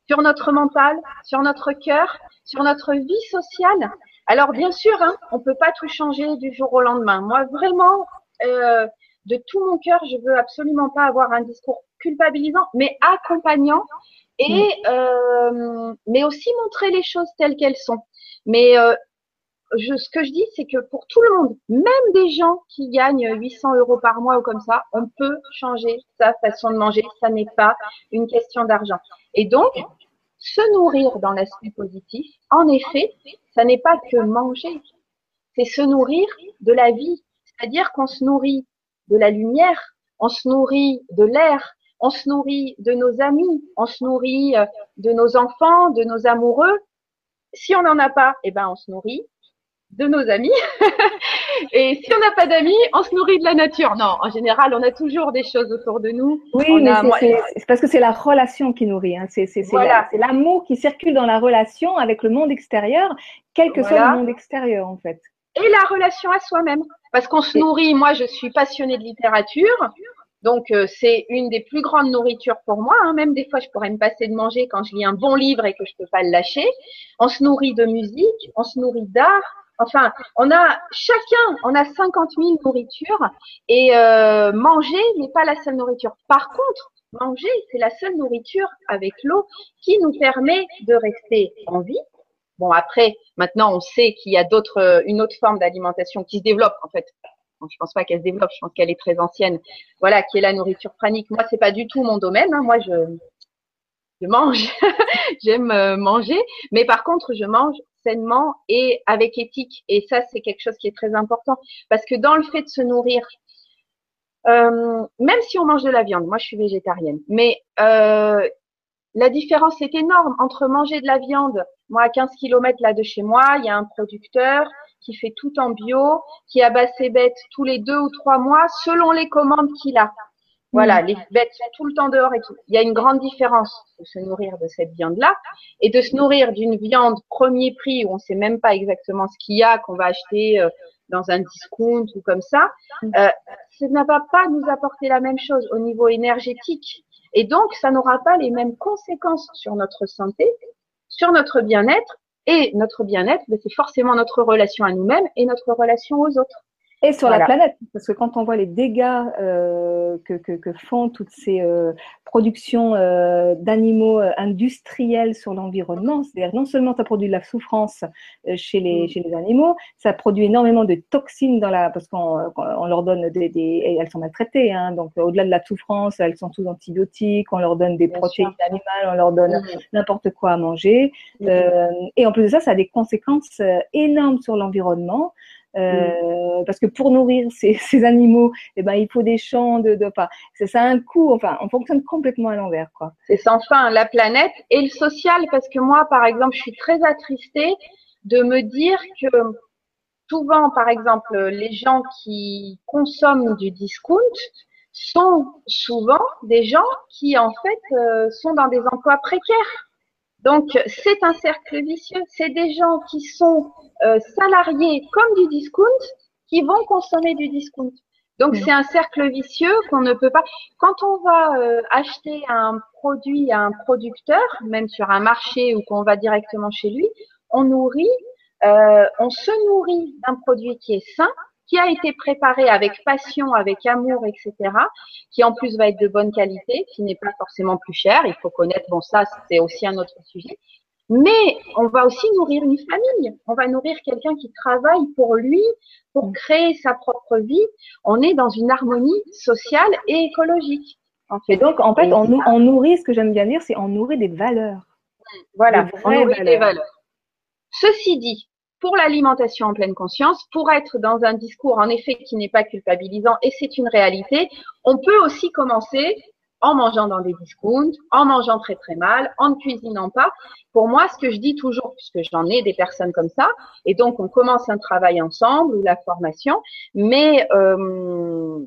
sur notre mental, sur notre cœur, sur notre vie sociale? Alors bien sûr, hein, on peut pas tout changer du jour au lendemain. Moi, vraiment, euh, de tout mon cœur, je veux absolument pas avoir un discours culpabilisant, mais accompagnant et mm. euh, mais aussi montrer les choses telles qu'elles sont. Mais euh, je, ce que je dis, c'est que pour tout le monde, même des gens qui gagnent 800 euros par mois ou comme ça, on peut changer sa façon de manger. Ça n'est pas une question d'argent. Et donc, se nourrir dans l'aspect positif, en effet, ça n'est pas que manger, c'est se nourrir de la vie. C'est-à-dire qu'on se nourrit de la lumière, on se nourrit de l'air, on se nourrit de nos amis, on se nourrit euh, de nos enfants, de nos amoureux. Si on n'en a pas, eh ben on se nourrit de nos amis. et si on n'a pas d'amis, on se nourrit de la nature. Non, en général, on a toujours des choses autour de nous. Oui, mais c'est parce que c'est la relation qui nourrit. Hein. C'est l'amour qui circule dans la relation avec le monde extérieur, quel que soit le monde extérieur, en fait. Et la relation à soi-même. Parce qu'on se nourrit, moi je suis passionnée de littérature, donc euh, c'est une des plus grandes nourritures pour moi. Hein. Même des fois, je pourrais me passer de manger quand je lis un bon livre et que je peux pas le lâcher. On se nourrit de musique, on se nourrit d'art, Enfin, on a chacun, on a 50 000 nourritures et euh, manger n'est pas la seule nourriture. Par contre, manger, c'est la seule nourriture avec l'eau qui nous permet de rester en vie. Bon, après, maintenant, on sait qu'il y a d'autres, euh, une autre forme d'alimentation qui se développe en fait. Bon, je pense pas qu'elle se développe, je pense qu'elle est très ancienne. Voilà, qui est la nourriture pranique. Moi, c'est pas du tout mon domaine. Hein. Moi, je, je mange, j'aime euh, manger, mais par contre, je mange sainement et avec éthique. Et ça, c'est quelque chose qui est très important. Parce que dans le fait de se nourrir, euh, même si on mange de la viande, moi je suis végétarienne, mais euh, la différence est énorme entre manger de la viande. Moi, à 15 km là de chez moi, il y a un producteur qui fait tout en bio, qui abat ses bêtes tous les deux ou trois mois selon les commandes qu'il a. Voilà, mm. les bêtes sont tout le temps dehors et tout. Il y a une grande différence de se nourrir de cette viande-là et de se nourrir d'une viande premier prix où on sait même pas exactement ce qu'il y a, qu'on va acheter euh, dans un discount ou comme ça. Mm. Euh, ça ne va pas nous apporter la même chose au niveau énergétique. Et donc, ça n'aura pas les mêmes conséquences sur notre santé, sur notre bien-être. Et notre bien-être, ben, c'est forcément notre relation à nous-mêmes et notre relation aux autres. Et sur la planète, parce que quand on voit les dégâts euh, que, que, que, font toutes ces euh, productions euh, d'animaux euh, industriels sur l'environnement, c'est-à-dire non seulement ça produit de la souffrance euh, chez les, mm. chez les animaux, ça produit énormément de toxines dans la, parce qu'on on leur donne des, des et elles sont maltraitées, hein, donc au-delà de la souffrance, elles sont sous antibiotiques, on leur donne des protéines animales, on leur donne mm. n'importe quoi à manger, mm. et en plus de ça, ça a des conséquences énormes sur l'environnement. Euh, parce que pour nourrir ces, ces, animaux, eh ben, il faut des champs de, de pas. C'est ça un coût. Enfin, on fonctionne complètement à l'envers, quoi. C'est sans fin la planète et le social, parce que moi, par exemple, je suis très attristée de me dire que souvent, par exemple, les gens qui consomment du discount sont souvent des gens qui, en fait, euh, sont dans des emplois précaires. Donc, c'est un cercle vicieux. C'est des gens qui sont euh, salariés comme du discount qui vont consommer du discount. Donc, c'est un cercle vicieux qu'on ne peut pas. Quand on va euh, acheter un produit à un producteur, même sur un marché ou qu'on va directement chez lui, on nourrit, euh, on se nourrit d'un produit qui est sain, qui a été préparé avec passion, avec amour, etc., qui en plus va être de bonne qualité, qui n'est pas forcément plus cher. Il faut connaître, bon ça c'est aussi un autre sujet. Mais on va aussi nourrir une famille. On va nourrir quelqu'un qui travaille pour lui, pour créer sa propre vie. On est dans une harmonie sociale et écologique. En fait. Et donc, en fait, on, nourrit, ce que j'aime bien dire, c'est on nourrit des valeurs. Voilà, on nourrit des valeurs. Ceci dit, pour l'alimentation en pleine conscience, pour être dans un discours en effet qui n'est pas culpabilisant et c'est une réalité, on peut aussi commencer en mangeant dans des discounts, en mangeant très très mal, en ne cuisinant pas. Pour moi, ce que je dis toujours, puisque j'en ai des personnes comme ça, et donc on commence un travail ensemble ou la formation, mais euh,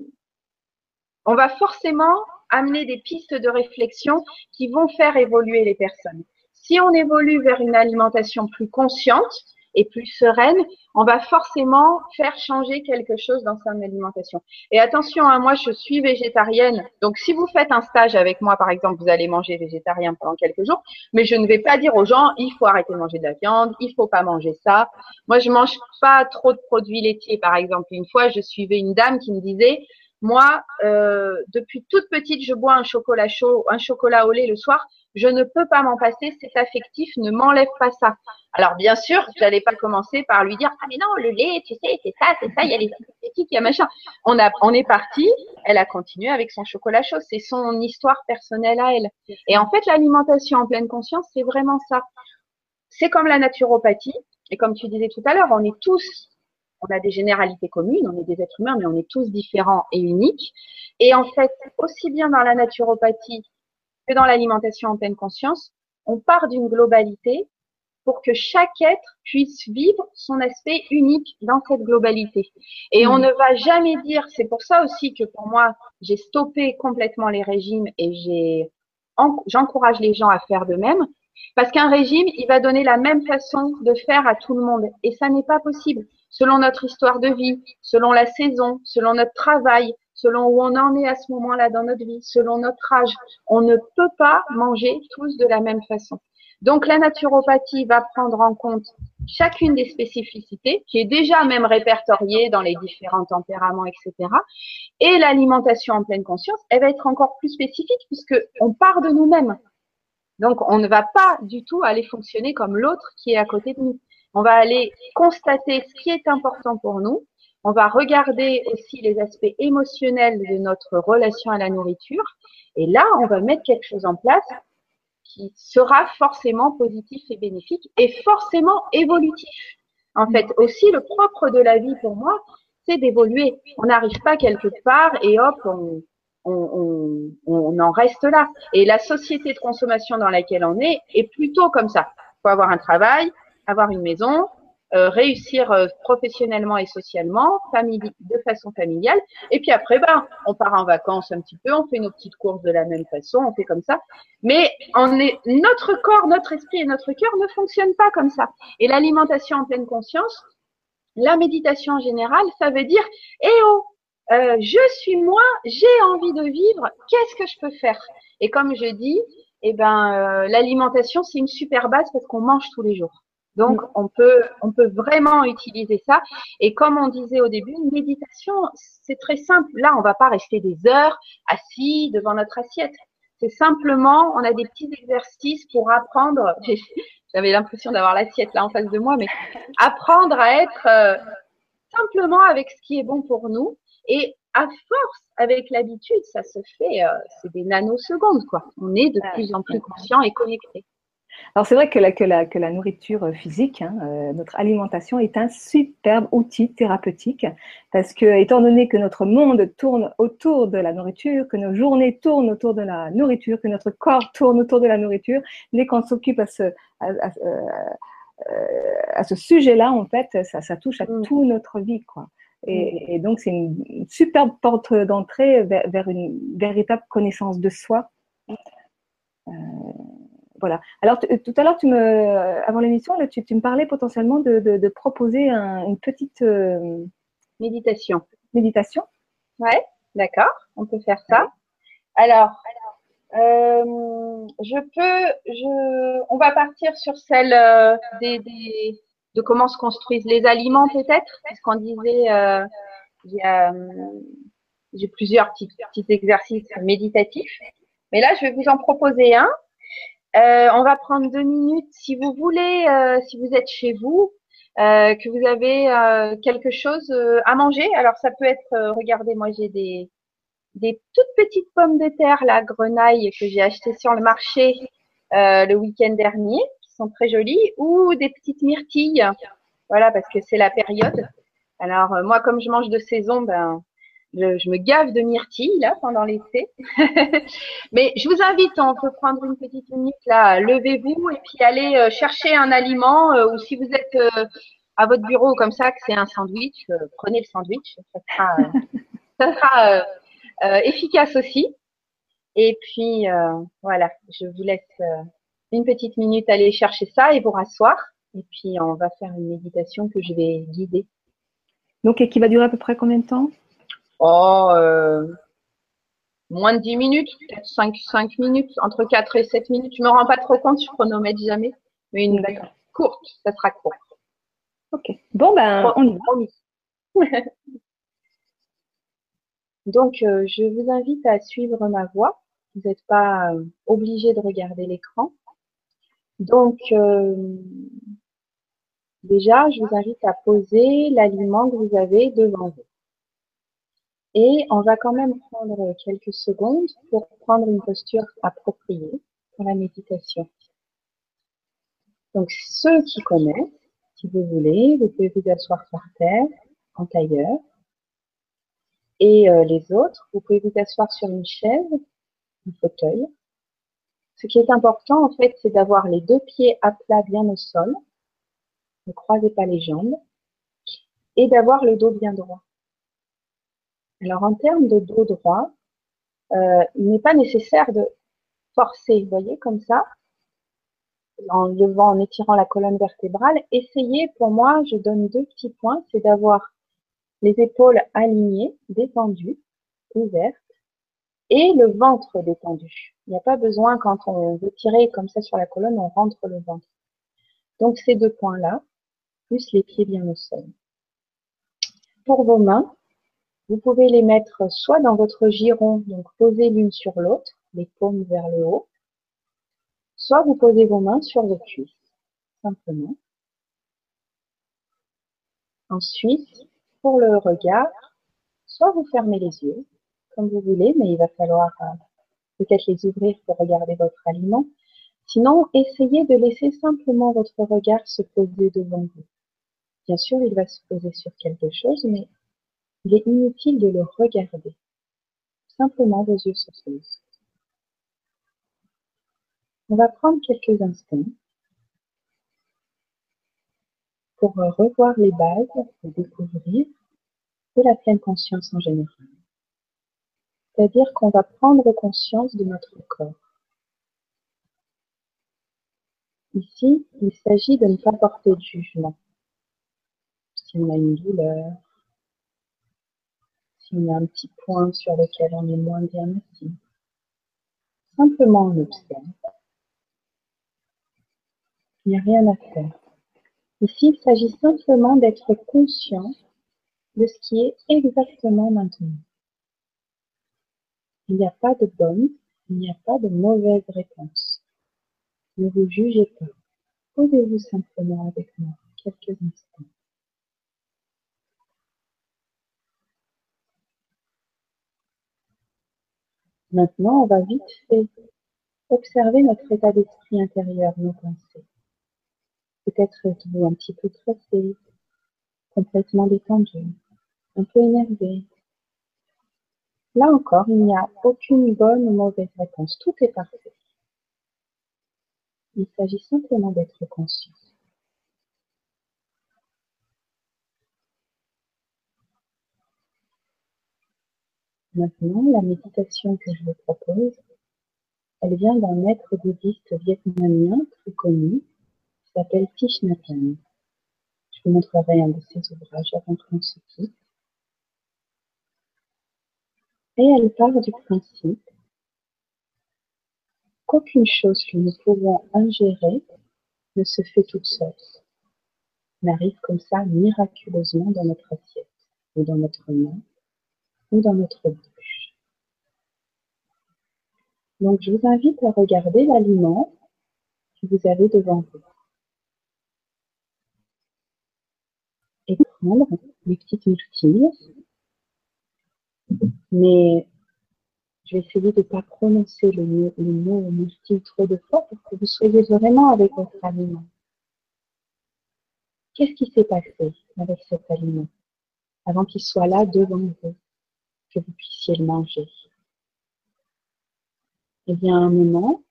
on va forcément amener des pistes de réflexion qui vont faire évoluer les personnes. Si on évolue vers une alimentation plus consciente, et plus sereine, on va forcément faire changer quelque chose dans son alimentation. Et attention, hein, moi je suis végétarienne, donc si vous faites un stage avec moi, par exemple, vous allez manger végétarien pendant quelques jours, mais je ne vais pas dire aux gens, il faut arrêter de manger de la viande, il faut pas manger ça. Moi, je mange pas trop de produits laitiers, par exemple. Une fois, je suivais une dame qui me disait, moi, euh, depuis toute petite, je bois un chocolat chaud, un chocolat au lait le soir. Je ne peux pas m'en passer. C'est affectif. Ne m'enlève pas ça. Alors bien sûr, j'allais pas commencer par lui dire ah mais non le lait, tu sais, c'est ça, c'est ça. Il y a les synthétiques, il y a machin. On a, on est parti. Elle a continué avec son chocolat chaud. C'est son histoire personnelle à elle. Et en fait, l'alimentation en pleine conscience, c'est vraiment ça. C'est comme la naturopathie. Et comme tu disais tout à l'heure, on est tous on a des généralités communes, on est des êtres humains, mais on est tous différents et uniques. Et en fait, aussi bien dans la naturopathie que dans l'alimentation en pleine conscience, on part d'une globalité pour que chaque être puisse vivre son aspect unique dans cette globalité. Et on ne va jamais dire, c'est pour ça aussi que pour moi, j'ai stoppé complètement les régimes et j'ai j'encourage les gens à faire de même, parce qu'un régime, il va donner la même façon de faire à tout le monde. Et ça n'est pas possible selon notre histoire de vie, selon la saison, selon notre travail, selon où on en est à ce moment-là dans notre vie, selon notre âge. On ne peut pas manger tous de la même façon. Donc la naturopathie va prendre en compte chacune des spécificités, qui est déjà même répertoriée dans les différents tempéraments, etc. Et l'alimentation en pleine conscience, elle va être encore plus spécifique puisque on part de nous-mêmes. Donc on ne va pas du tout aller fonctionner comme l'autre qui est à côté de nous. On va aller constater ce qui est important pour nous. On va regarder aussi les aspects émotionnels de notre relation à la nourriture. Et là, on va mettre quelque chose en place qui sera forcément positif et bénéfique et forcément évolutif. En fait, aussi, le propre de la vie pour moi, c'est d'évoluer. On n'arrive pas quelque part et hop, on, on, on, en reste là. Et la société de consommation dans laquelle on est est plutôt comme ça. Il faut avoir un travail, avoir une maison, euh, réussir euh, professionnellement et socialement, de façon familiale. Et puis après, ben, on part en vacances un petit peu, on fait nos petites courses de la même façon, on fait comme ça. Mais notre corps, notre esprit et notre cœur ne fonctionnent pas comme ça. Et l'alimentation en pleine conscience, la méditation en général, ça veut dire, eh oh, euh, je suis moi, j'ai envie de vivre, qu'est-ce que je peux faire? Et comme je dis, eh ben, l'alimentation, c'est une super base parce qu'on mange tous les jours. Donc, mm. on peut, on peut vraiment utiliser ça. Et comme on disait au début, une méditation, c'est très simple. Là, on va pas rester des heures assis devant notre assiette. C'est simplement, on a des petits exercices pour apprendre. J'avais l'impression d'avoir l'assiette là en face de moi, mais apprendre à être euh, simplement avec ce qui est bon pour nous. Et à force, avec l'habitude, ça se fait, euh, c'est des nanosecondes, quoi. On est de plus en plus conscient et connecté. Alors c'est vrai que la, que la, que la nourriture physique, hein, euh, notre alimentation est un superbe outil thérapeutique parce que étant donné que notre monde tourne autour de la nourriture, que nos journées tournent autour de la nourriture, que notre corps tourne autour de la nourriture, dès qu'on s'occupe à ce, à, à, ce sujet-là, en fait, ça, ça touche à mm. toute notre vie, quoi. Et, mm. et donc c'est une, superbe porte d'entrée vers, vers, une véritable connaissance de soi. Euh, voilà. Alors, tout à l'heure, tu me, avant l'émission, tu, tu, me parlais potentiellement de, proposer une petite euh, méditation. Méditation. Ouais, d'accord. On peut faire ça. Alors, euh, je peux, je, on va partir sur celle euh, des, de comment se construisent les aliments peut-être, parce qu'on disait, j'ai plusieurs petits, petits exercices méditatifs. Mais là, je vais vous en proposer un euh, on va prendre deux minutes. Si vous voulez, euh, si vous êtes chez vous, euh, que vous avez quelque chose à manger, alors ça peut être, regardez, moi j'ai des, des toutes petites pommes de terre, la grenaille que j'ai achetées sur le marché le week-end dernier, qui sont très jolies, ou des petites myrtilles, voilà, parce que c'est la période. Alors moi, comme je mange de saison, ben je, me gave de myrtilles là pendant l'été. Mais je vous invite, on peut prendre une petite minute là, levez-vous et puis allez euh, chercher un aliment euh, ou si vous êtes euh, à votre bureau comme ça que c'est un sandwich, prenez le sandwich, ça sera, ça sera efficace aussi. Et puis voilà, je vous laisse une petite minute aller chercher ça et vous rasseoir. Et puis, on va faire une méditation que je vais guider. Donc, et qui va durer à peu près combien de temps? Oh, euh, moins de 10 minutes, peut-être 5, 5 minutes, entre 4 et 7 minutes. Je me rends pas trop compte, je chronomètre jamais. Mais une courte, ça sera court. Ok. Bon, ben, on y va. Donc, euh, je vous invite à suivre ma voix. Vous n'êtes pas euh, obligé de regarder l'écran. Donc, euh, déjà, je vous invite à poser l'aliment que vous avez devant vous. Et on va quand même prendre quelques secondes pour prendre une posture appropriée pour la méditation. Donc, ceux qui connaissent, si vous voulez, vous pouvez vous asseoir par terre, en tailleur. Et euh, les autres, vous pouvez vous asseoir sur une chaise, un fauteuil. Ce qui est important, en fait, c'est d'avoir les deux pieds à plat bien au sol. Ne croisez pas les jambes. Et d'avoir le dos bien droit. Alors, en termes de dos droit, euh, il n'est pas nécessaire de forcer, vous voyez, comme ça, en levant, en étirant la colonne vertébrale. Essayez, pour moi, je donne deux petits points, c'est d'avoir les épaules alignées, détendues, ouvertes, et le ventre détendu. Il n'y a pas besoin, quand on veut tirer comme ça sur la colonne, on rentre le ventre. Donc ces deux points-là, plus les pieds bien au sol. Pour vos mains, vous pouvez les mettre soit dans votre giron, donc posées l'une sur l'autre, les paumes vers le haut, soit vous posez vos mains sur vos cuisses, simplement. Ensuite, pour le regard, soit vous fermez les yeux, comme vous voulez, mais il va falloir euh, peut-être les ouvrir pour regarder votre aliment. Sinon, essayez de laisser simplement votre regard se poser devant vous. Bien sûr, il va se poser sur quelque chose, mais il est inutile de le regarder. Simplement, vos yeux se posent. On va prendre quelques instants pour revoir les bases et découvrir de la pleine conscience en général. C'est-à-dire qu'on va prendre conscience de notre corps. Ici, il s'agit de ne pas porter de jugement. Si on a une douleur, si on a un petit point sur lequel on est moins bien assis, simplement on observe. Il n'y a rien à faire. Ici, il s'agit simplement d'être conscient de ce qui est exactement maintenant. Il n'y a pas de bonne, il n'y a pas de mauvaise réponse. Ne vous jugez pas. Posez-vous simplement avec moi quelques instants. Maintenant, on va vite fait observer notre état d'esprit intérieur, nos pensées. Peut-être êtes-vous un petit peu stressé, complètement détendu, un peu énervé. Là encore, il n'y a aucune bonne ou mauvaise réponse. Tout est parfait. Il s'agit simplement d'être conscient. Maintenant, la méditation que je vous propose, elle vient d'un maître bouddhiste vietnamien très connu, qui s'appelle Thich Nhat Hanh. Je vous montrerai un de ses ouvrages avant qu'on se quitte. Et elle part du principe qu'aucune chose que nous pouvons ingérer ne se fait toute seule, n'arrive comme ça miraculeusement dans notre assiette, ou dans notre main, dans notre bouche. Donc je vous invite à regarder l'aliment que vous avez devant vous. Et prendre les petites myrtilles mais je vais essayer de ne pas prononcer le mot, le trop de fois pour que vous soyez vraiment avec votre aliment. Qu'est-ce qui s'est passé avec cet aliment avant qu'il soit là devant vous, que vous puissiez le manger Eh bien, à un moment,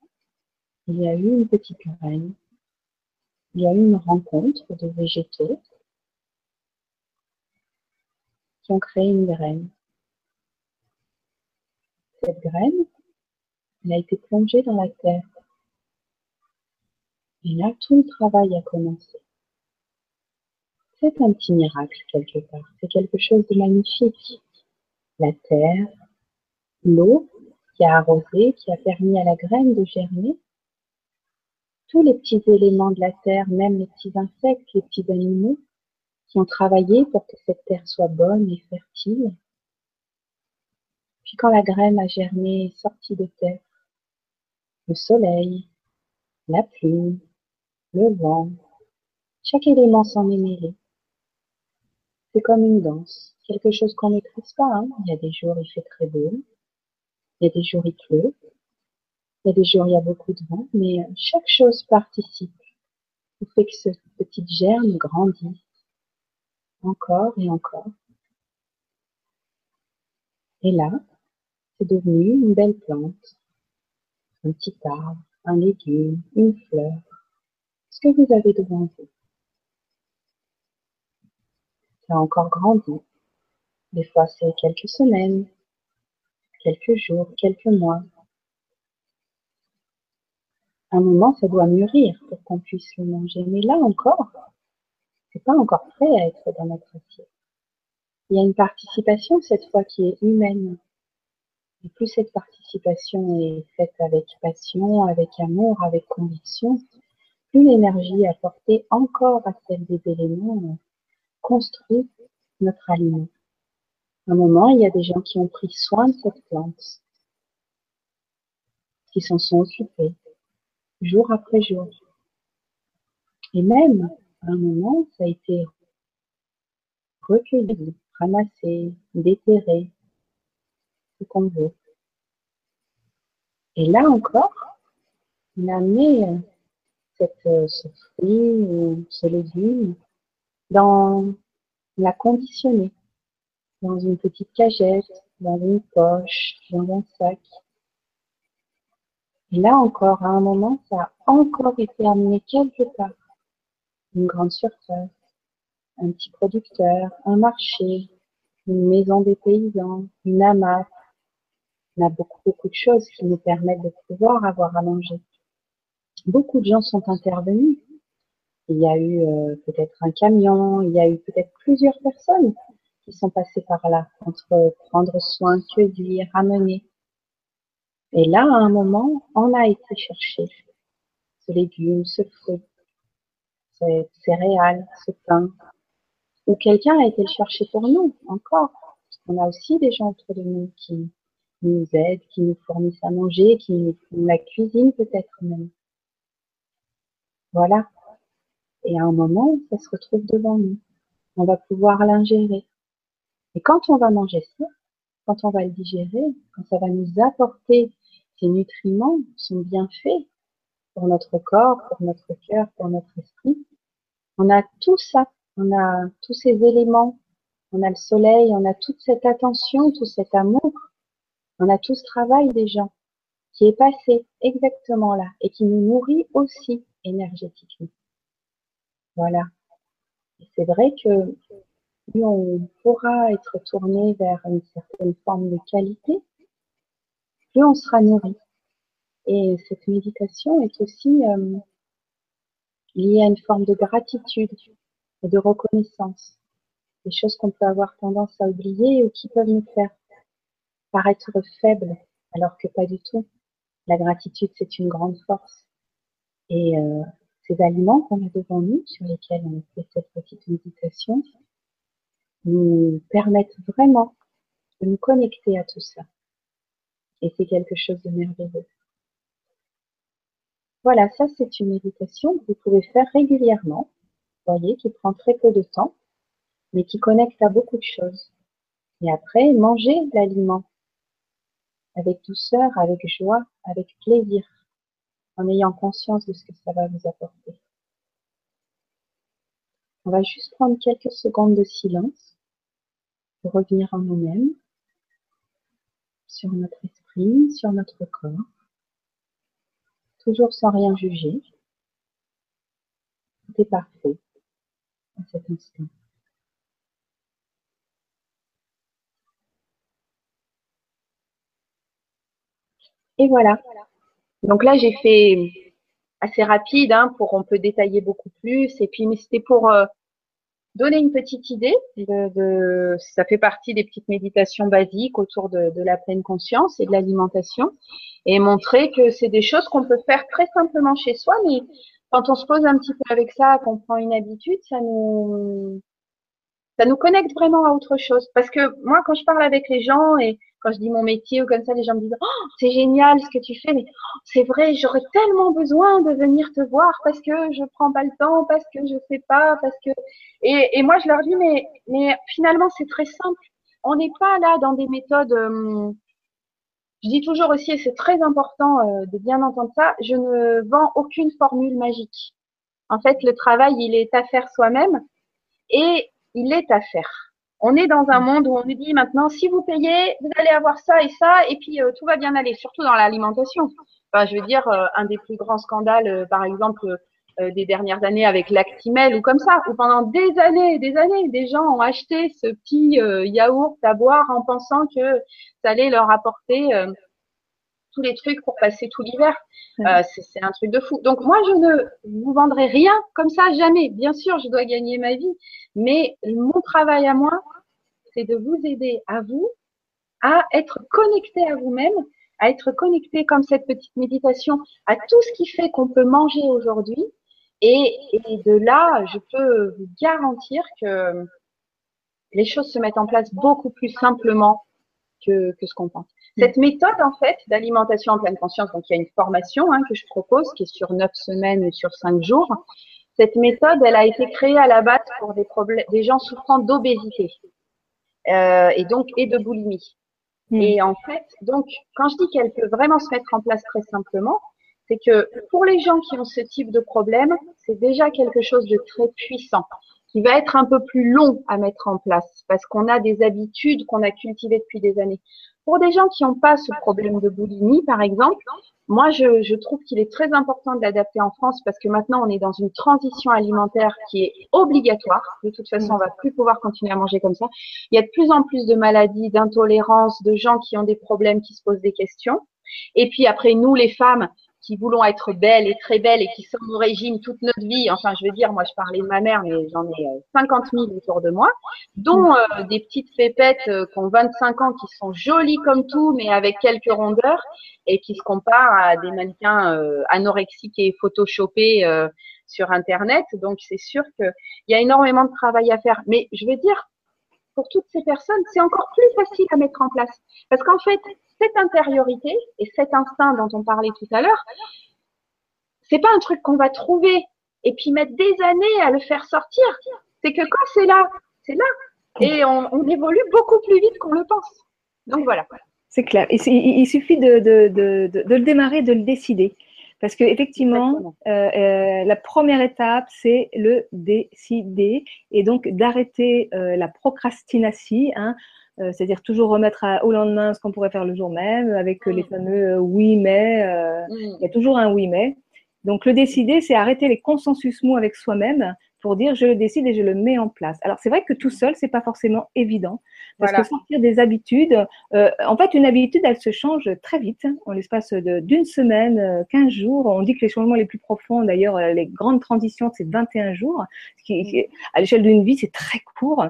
il y a eu une petite graine, il y a eu une rencontre de végétaux qui ont créé une graine cette graine, elle a été plongée dans la terre. Et là, tout le travail a commencé. c'est un petit miracle quelque part. C'est quelque chose de magnifique. La terre, l'eau qui a arrosé, qui a permis à la graine de germer. Tous les petits éléments de la terre, même les petits insectes, les petits animaux, qui ont travaillé pour que cette terre soit bonne et fertile. Puis quand la graine a germé et sorti de terre, le soleil, la pluie, le vent, chaque élément s'en est mêlé. C'est comme une danse, quelque chose qu'on ne maîtrise pas. Hein. Il y a des jours il fait très beau, il y a des jours il pleut, il y a des jours il y a beaucoup de vent, mais euh, chaque chose participe au fait que cette petite germe grandit encore et encore. Et là, c'est devenu une belle plante, un petit arbre, un légume, une fleur, ce que vous avez devant vous. Ça a encore grandi. Des fois, c'est quelques semaines, quelques jours, quelques mois. un moment, ça doit mûrir pour qu'on puisse le manger. Mais là encore, c'est pas encore prêt à être dans notre assiette. Il y a une participation cette fois qui est humaine. Et plus cette participation est faite avec passion, avec amour, avec conviction, plus l'énergie apportée encore à celle des éléments construit notre aliment. Un moment, il y a des gens qui ont pris soin de cette plante, qui s'en sont occupés, jour après jour. Et même, à un moment, ça a été recueilli, ramassé, déterré, ce qu'on veut. Et là encore, on a amené euh, cette, euh, ce fruit ou ce légume dans la conditionner, dans une petite cagette, dans une poche, dans un sac. Et là encore, à un moment, ça a encore été amené quelque part une grande surface, un petit producteur, un marché, une maison des paysans, une amasse. On a beaucoup, beaucoup de choses qui nous permettent de pouvoir avoir à manger. Beaucoup de gens sont intervenus. Il y a eu euh, peut-être un camion, il y a eu peut-être plusieurs personnes qui sont passées par là, entre prendre soin, cueillir, ramener. Et là, à un moment, on a été chercher ce légume, ce fruit, cette céréales, ce pain, ou quelqu'un a été le chercher pour nous encore. On a aussi des gens autour de nous qui nous aident, qui nous fournissent à manger, qui nous font la cuisine peut-être même. Voilà. Et à un moment, ça se retrouve devant nous. On va pouvoir l'ingérer. Et quand on va manger ça, quand on va le digérer, quand ça va nous apporter ces nutriments, sont bien faits pour notre corps, pour notre cœur, pour notre esprit, on a tout ça, on a tous ces éléments, on a le soleil, on a toute cette attention, tout cet amour, on a tout ce travail des gens qui est passé exactement là et qui nous nourrit aussi énergétiquement. Voilà. C'est vrai que plus on pourra être tourné vers une certaine forme de qualité, plus on sera nourri. Et cette méditation est aussi euh, lié à une forme de gratitude et de reconnaissance. Des choses qu'on peut avoir tendance à oublier ou qui peuvent nous faire paraître faibles, alors que pas du tout. La gratitude, c'est une grande force. Et euh, ces aliments qu'on a devant nous, sur lesquels on fait cette petite méditation, nous permettent vraiment de nous connecter à tout ça. Et c'est quelque chose de merveilleux. Voilà, ça c'est une méditation que vous pouvez faire régulièrement, vous voyez, qui prend très peu de temps, mais qui connecte à beaucoup de choses. Et après, mangez l'aliment avec douceur, avec joie, avec plaisir, en ayant conscience de ce que ça va vous apporter. On va juste prendre quelques secondes de silence revenir en nous-mêmes, sur notre esprit, sur notre corps toujours sans rien juger. Tout est parfait à cet instant. Et voilà. Donc là, j'ai fait assez rapide, hein, pour on peut détailler beaucoup plus. Et puis, mais c'était pour euh, donner une petite idée de, ça fait partie des petites méditations basiques autour de, de la pleine conscience et de l'alimentation et montrer que c'est des choses qu'on peut faire très simplement chez soi, mais quand on se pose un petit peu avec ça, qu'on prend une habitude, ça nous, ça nous connecte vraiment à autre chose. Parce que moi, quand je parle avec les gens et quand je dis mon métier ou comme ça, les gens me disent oh, c'est génial ce que tu fais, mais c'est vrai, j'aurais tellement besoin de venir te voir parce que je prends pas le temps, parce que je sais pas, parce que et, moi je leur dis mais mais finalement c'est très simple. On n'est pas là dans des méthodes. Euh, je dis toujours aussi, et c'est très important euh, de bien entendre ça, je ne vends aucune formule magique. En fait, le travail, il est à faire soi-même et il est à faire. On est dans un monde où on nous dit maintenant, si vous payez, vous allez avoir ça et ça, et puis euh, tout va bien aller, surtout dans l'alimentation. Enfin, je veux dire, euh, un des plus grands scandales, par exemple, des dernières années avec l'Actimel ou comme ça, où pendant des années et des années, des gens ont acheté ce petit yaourt à boire en pensant que ça allait leur apporter euh, tous les trucs pour passer tout l'hiver. Euh, c'est un truc de fou. Donc moi, je ne vous vendrai rien comme ça, jamais. Bien sûr, je dois gagner ma vie, mais mon travail à moi, c'est de vous aider à vous à être connecté à vous-même, à être connecté comme cette petite méditation à tout ce qui fait qu'on peut manger aujourd'hui. Et, et, de là, je peux vous garantir que les choses se mettent en place beaucoup plus simplement que, ce qu'on pense. Cette méthode, en fait, d'alimentation en pleine conscience, donc il y a une formation hein, que je propose qui est sur neuf semaines et sur cinq jours. Cette méthode, elle a été créée à la base pour des problèmes, des gens souffrant d'obésité euh, et donc et de boulimie. Hmm. Et en fait, donc, quand je dis qu'elle peut vraiment se mettre en place très simplement, c'est que pour les gens qui ont ce type de problème, c'est déjà quelque chose de très puissant qui va être un peu plus long à mettre en place parce qu'on a des habitudes qu'on a cultivées depuis des années. Pour des gens qui n'ont pas ce problème de boulimie, par exemple, moi, je, trouve qu'il est très important de l'adapter en France parce que maintenant, on est dans une transition alimentaire qui est obligatoire. De toute façon, on va plus pouvoir continuer à manger comme ça. Il y a de plus en plus de maladies, d'intolérances, de gens qui ont des problèmes, qui se posent des questions. Et puis après, nous, les femmes, qui voulons être belles et très belles et qui sommes au régime toute notre vie, enfin je veux dire, moi je parlais de ma mère, mais j'en ai 50 euh, 000 autour de moi, dont euh, des petites pépettes euh, qui ont 25 ans, qui sont jolies comme tout, mais avec quelques rondeurs, et qui se comparent à des mannequins anorexiques et photoshopés sur Internet. Donc c'est sûr qu'il y a énormément de travail à faire. Mais je veux dire, pour toutes ces personnes, c'est encore plus facile à mettre en place. Parce qu'en fait, cette intériorité et cet instinct dont on parlait tout à l'heure, c'est pas un truc qu'on va trouver et puis mettre des années à le faire sortir. C'est que quand c'est là, c'est là. Et on, évolue beaucoup plus vite qu'on le pense. Donc voilà. C'est clair. Il, suffit de, le démarrer, de le décider. Parce que effectivement, euh, euh, la première étape, c'est le décider et donc d'arrêter euh, la procrastination. Hein, euh, c'est-à-dire toujours remettre au lendemain ce qu'on pourrait faire le jour même, avec les mm. fameux euh, oui mais. Euh, mm. Il y a toujours un oui mais. Donc le décider, c'est arrêter les consensus mous avec soi-même pour dire je le décide et je le mets en place. Alors c'est vrai que tout seul, c'est pas forcément évident parce que sortir des habitudes, en fait une habitude, elle se change très vite hein, en l'espace d'une semaine, 15 jours. On dit que les changements les plus profonds, d'ailleurs les grandes transitions, c'est 21 jours, ce qui, à l'échelle d'une vie, c'est très court.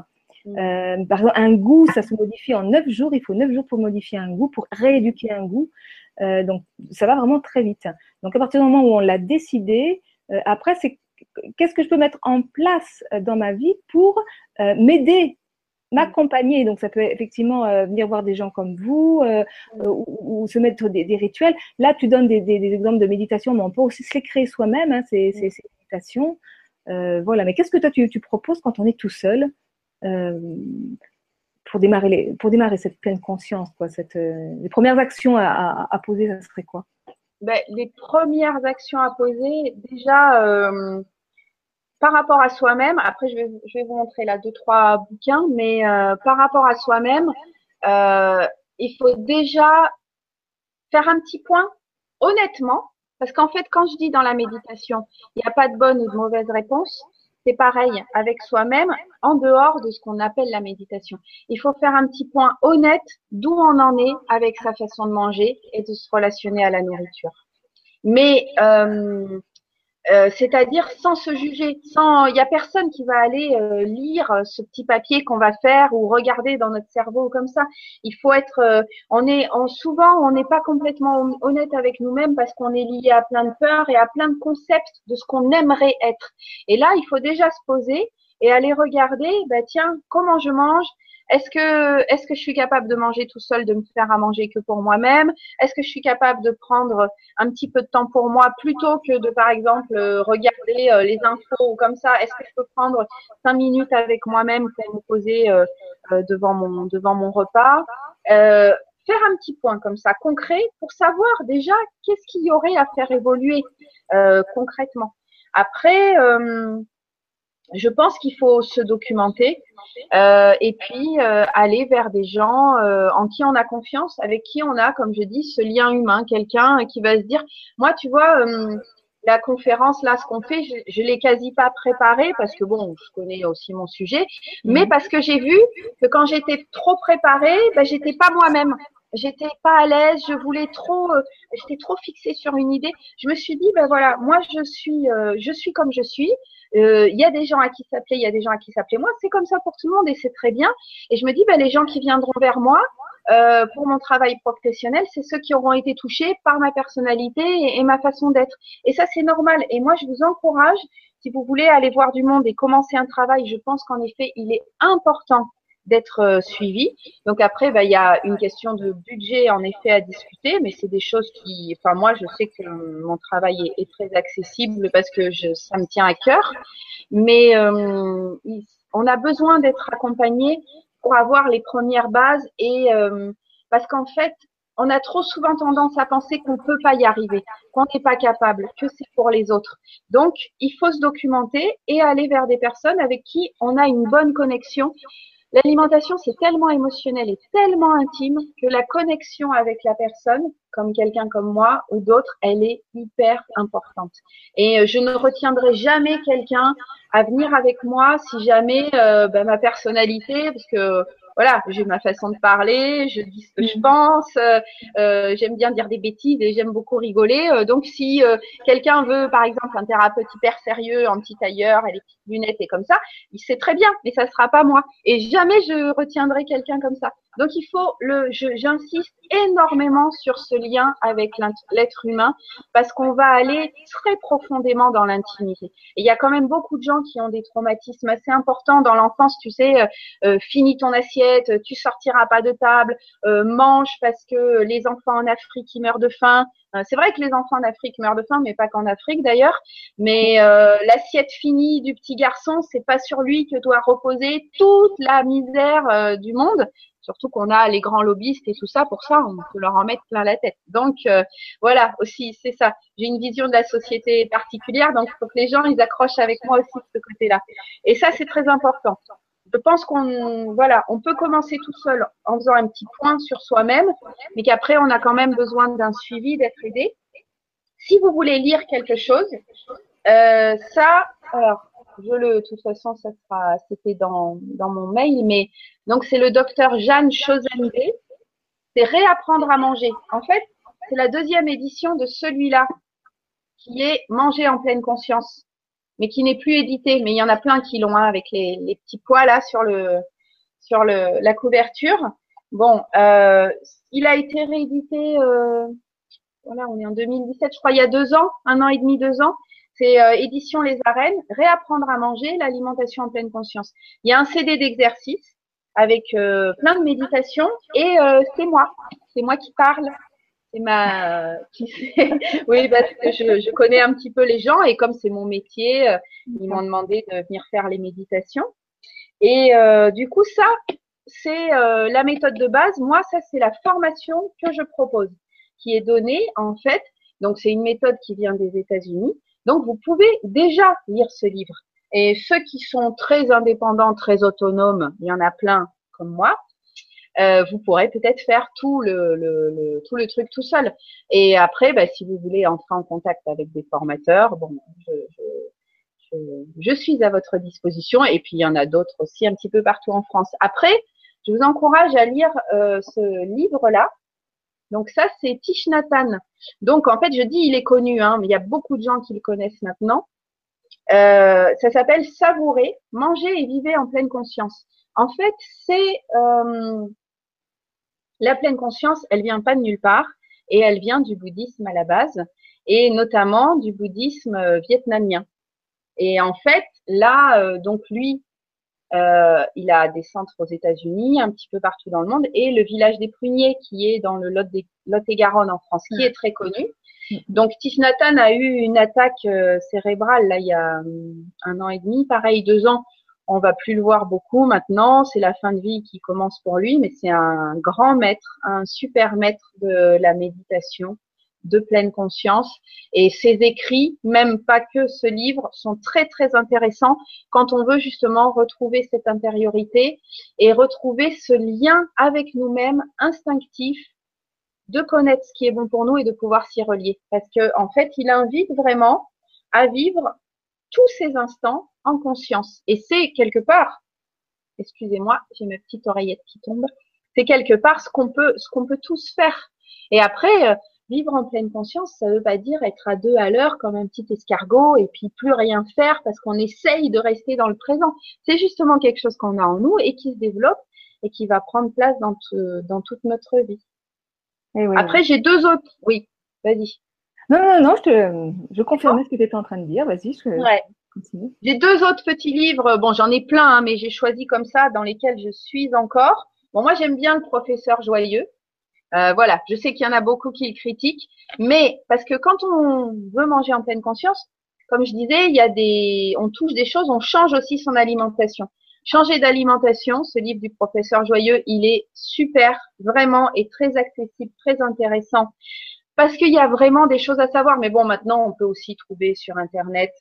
Mm. Euh, par exemple, un goût, ça se modifie en 9 jours. Il faut 9 jours pour modifier un goût, pour rééduquer un goût. Euh, donc, ça va vraiment très vite. Donc, à partir du moment où on l'a décidé, euh, après, c'est qu'est-ce que je peux mettre en place dans ma vie pour m'aider m'accompagner? Donc, ça peut effectivement venir voir des gens comme vous ou, se mettre des, rituels. Là, tu donnes des, exemples de méditation, mais on peut aussi se les créer soi-même, hein, ces, ces, méditations. voilà. Mais qu'est-ce que toi, tu, tu, proposes quand on est tout seul? Euh, pour démarrer, cette pleine conscience euh, Les premières actions à, poser, ça serait quoi? Ben, Les premières actions à poser, déjà, euh, par rapport à soi-même, après je vais vous montrer là deux, trois bouquins, mais par rapport à soi-même, il faut déjà faire un petit point, honnêtement, parce qu'en fait, quand je dis dans la méditation, il n'y a pas de bonne ou de mauvaise réponse, c'est pareil avec soi-même en dehors de ce qu'on appelle la méditation. Il faut faire un petit point honnête d'où on en est avec sa façon de manger et de se relationner à la nourriture. Mais euh, Euh, c'est-à-dire sans se juger, sans, il y a personne qui va aller euh, lire ce petit papier qu'on va faire ou regarder dans notre cerveau comme ça. Il faut être, euh, on est, on, souvent on n'est pas complètement honnête avec nous-mêmes parce qu'on est lié à plein de peurs et à plein de concepts de ce qu'on aimerait être. Et là, il faut déjà se poser et aller regarder, bah tiens, comment je mange, est-ce que, est-ce que je suis capable de manger tout seul, de me faire à manger que pour moi-même? Est-ce que je suis capable de prendre un petit peu de temps pour moi plutôt que de, par exemple, euh, regarder euh, les infos ou comme ça? Est-ce que je peux prendre cinq minutes avec moi-même pour me poser euh, devant mon devant mon repas? Faire un petit point comme ça, concret, pour savoir déjà qu'est-ce qu'il y aurait à faire évoluer concrètement. Après, je pense qu'il faut se documenter euh, et puis euh, aller vers des gens euh, en qui on a confiance, avec qui on a, comme je dis, ce lien humain, quelqu'un qui va se dire, moi, tu vois, euh, la conférence là, ce qu'on fait, je, je l'ai quasi pas préparé parce que bon, je connais aussi mon sujet, mais mhm. parce que j'ai vu que quand j'étais trop préparée, ben, j'étais pas moi-même j'étais pas à l'aise, je voulais trop, j'étais trop fixée sur une idée. Je me suis dit, ben voilà, moi je suis, je suis comme je suis. Euh, il y a des gens à qui s'appeler, il y a des gens à qui s'appeler moi. C'est comme ça pour tout le monde et c'est très bien. Et je me dis, ben, les gens qui viendront vers moi euh, pour mon travail professionnel, c'est ceux qui auront été touchés par ma personnalité et ma façon d'être. Et ça, c'est normal. Et moi, je vous encourage, si vous voulez aller voir du monde et commencer un travail, je pense qu'en effet, il est important d'être euh, suivi. Donc après, bah, il y a une question de budget en effet à discuter, mais c'est des choses qui, enfin moi, je sais que mon travail est, très accessible parce que je, ça me tient à cœur. Mais euh, on a besoin d'être accompagné pour avoir les premières bases et euh, parce qu'en fait, on a trop souvent tendance à penser qu'on ne peut pas y arriver, qu'on n'est pas capable, que c'est pour les autres. Donc, il faut se documenter et aller vers des personnes avec qui on a une bonne connexion L'alimentation, c'est tellement émotionnel et tellement intime que la connexion avec la personne, comme quelqu'un comme moi ou d'autres, elle est hyper importante. Et euh, je ne retiendrai jamais quelqu'un à venir avec moi si jamais euh, ben, ma personnalité, parce que voilà, j'ai ma façon de parler, je dis ce que je mm. pense, euh, euh, j'aime bien dire des bêtises et j'aime beaucoup rigoler. Euh, donc si quelqu'un veut, par exemple, un thérapeute hyper sérieux, en petit tailleur, et les petites lunettes et comme ça, il sait très bien, mais ça sera pas moi. Et jamais je retiendrai quelqu'un comme ça. Donc il faut le, j'insiste énormément sur ce lien avec l'être humain parce qu'on va aller très profondément dans l'intimité. Il y a quand même beaucoup de gens qui ont des traumatismes assez importants dans l'enfance. Tu sais, euh, euh finis ton assiette, tu sortiras pas de table, euh, mange parce que les enfants en Afrique ils meurent de faim. Euh, c'est vrai que les enfants en Afrique meurent de faim, mais pas qu'en Afrique d'ailleurs. Mais l'assiette finie du petit garçon, c'est pas sur lui que doit reposer toute la misère du monde Surtout qu'on a les grands lobbyistes et tout ça, pour ça, on peut leur en mettre plein la tête. Donc euh, voilà, aussi, c'est ça. J'ai une vision de la société particulière, donc il faut que les gens, ils accrochent avec moi aussi de ce côté-là. Et ça, c'est très important. Je pense qu'on voilà, on peut commencer tout seul en faisant un petit point sur soi-même, mais qu'après, on a quand même besoin d'un suivi, d'être aidé. Si vous voulez lire quelque chose, euh, ça, alors, je le, de toute façon, ça sera, c'était dans, dans mon mail, mais donc c'est le docteur Jeanne Chosendé. C'est réapprendre à manger. En fait, c'est la deuxième édition de celui-là, qui est Manger en pleine conscience, mais qui n'est plus édité. Mais il y en a plein qui l'ont, hein, avec les, les, petits pois là sur le, sur le, la couverture. Bon, euh, il a été réédité, euh, voilà, on est en 2017, je crois, il y a deux ans, un an et demi, deux ans. C'est euh, édition Les Arènes, réapprendre à manger, l'alimentation en pleine conscience. Il y a un CD d'exercice avec euh, plein de méditations et euh, c'est moi, c'est moi qui parle. C'est ma, qui oui parce que je, je, connais un petit peu les gens et comme c'est mon métier, ils m'ont demandé de venir faire les méditations. Et du coup ça, c'est la méthode de base. Moi ça c'est la formation que je propose, qui est donnée en fait. Donc c'est une méthode qui vient des États-Unis donc, vous pouvez déjà lire ce livre. Et ceux qui sont très indépendants, très autonomes, il y en a plein comme moi, euh, vous pourrez peut-être faire tout le, le, tout le truc tout seul. Et après, bah, si vous voulez entrer en contact avec des formateurs, bon, je, je, je, suis à votre disposition. Et puis, il y en a d'autres aussi un petit peu partout en France. Après, je vous encourage à lire euh, ce livre-là, Donc ça, c'est Tish Nathan. Donc en fait, je dis il est connu, hein, mais il y a beaucoup de gens qui le connaissent maintenant. Euh, ça s'appelle savourer, manger et vivre en pleine conscience. En fait, c'est euh, la pleine conscience, elle vient pas de nulle part et elle vient du bouddhisme à la base et notamment du bouddhisme euh, vietnamien. Et en fait, là, donc lui, euh, il a des centres aux États-Unis, un petit peu partout dans le monde, et le village des Pruniers, qui est dans le Lot-et-Garonne en France, qui est très connu. Donc Tiff Nathan a eu une attaque cérébrale là il y a un an et demi, pareil deux ans. On va plus le voir beaucoup maintenant. C'est la fin de vie qui commence pour lui, mais c'est un grand maître, un super maître de la méditation, de pleine conscience. Et ses écrits, même pas que ce livre, sont très très intéressants quand on veut justement retrouver cette intériorité et retrouver ce lien avec nous-mêmes instinctif de connaître ce qui est bon pour nous et de pouvoir s'y relier. Parce que en fait, il invite vraiment à vivre tous ces instants en conscience. Et c'est quelque part, excusez-moi, j'ai ma petite oreillette qui tombe. C'est quelque part ce qu'on peut, ce qu'on peut tous faire. Et après, euh, Vivre en pleine conscience, ça ne veut pas dire être à deux à l'heure comme un petit escargot et puis plus rien faire parce qu'on essaye de rester dans le présent. C'est justement quelque chose qu'on a en nous et qui se développe et qui va prendre place dans, dans toute notre vie. Après, j'ai deux autres. Oui, vas-y. Non, non, non, je, te, je confirmais ce que tu étais en train de dire. Vas-y, je ouais. J'ai deux autres petits livres. Bon, j'en ai plein, hein, mais j'ai choisi comme ça dans lesquels je suis encore. Bon, moi, j'aime bien le professeur joyeux. Euh, voilà, je sais qu'il y en a beaucoup qui le critiquent, mais parce que quand on veut manger en pleine conscience, comme je disais, il y a des, on touche des choses, on change aussi son alimentation. Changer d'alimentation, ce livre du professeur Joyeux, il est super, vraiment, et très accessible, très intéressant, parce qu'il y a vraiment des choses à savoir. Mais bon, maintenant, on peut aussi trouver sur Internet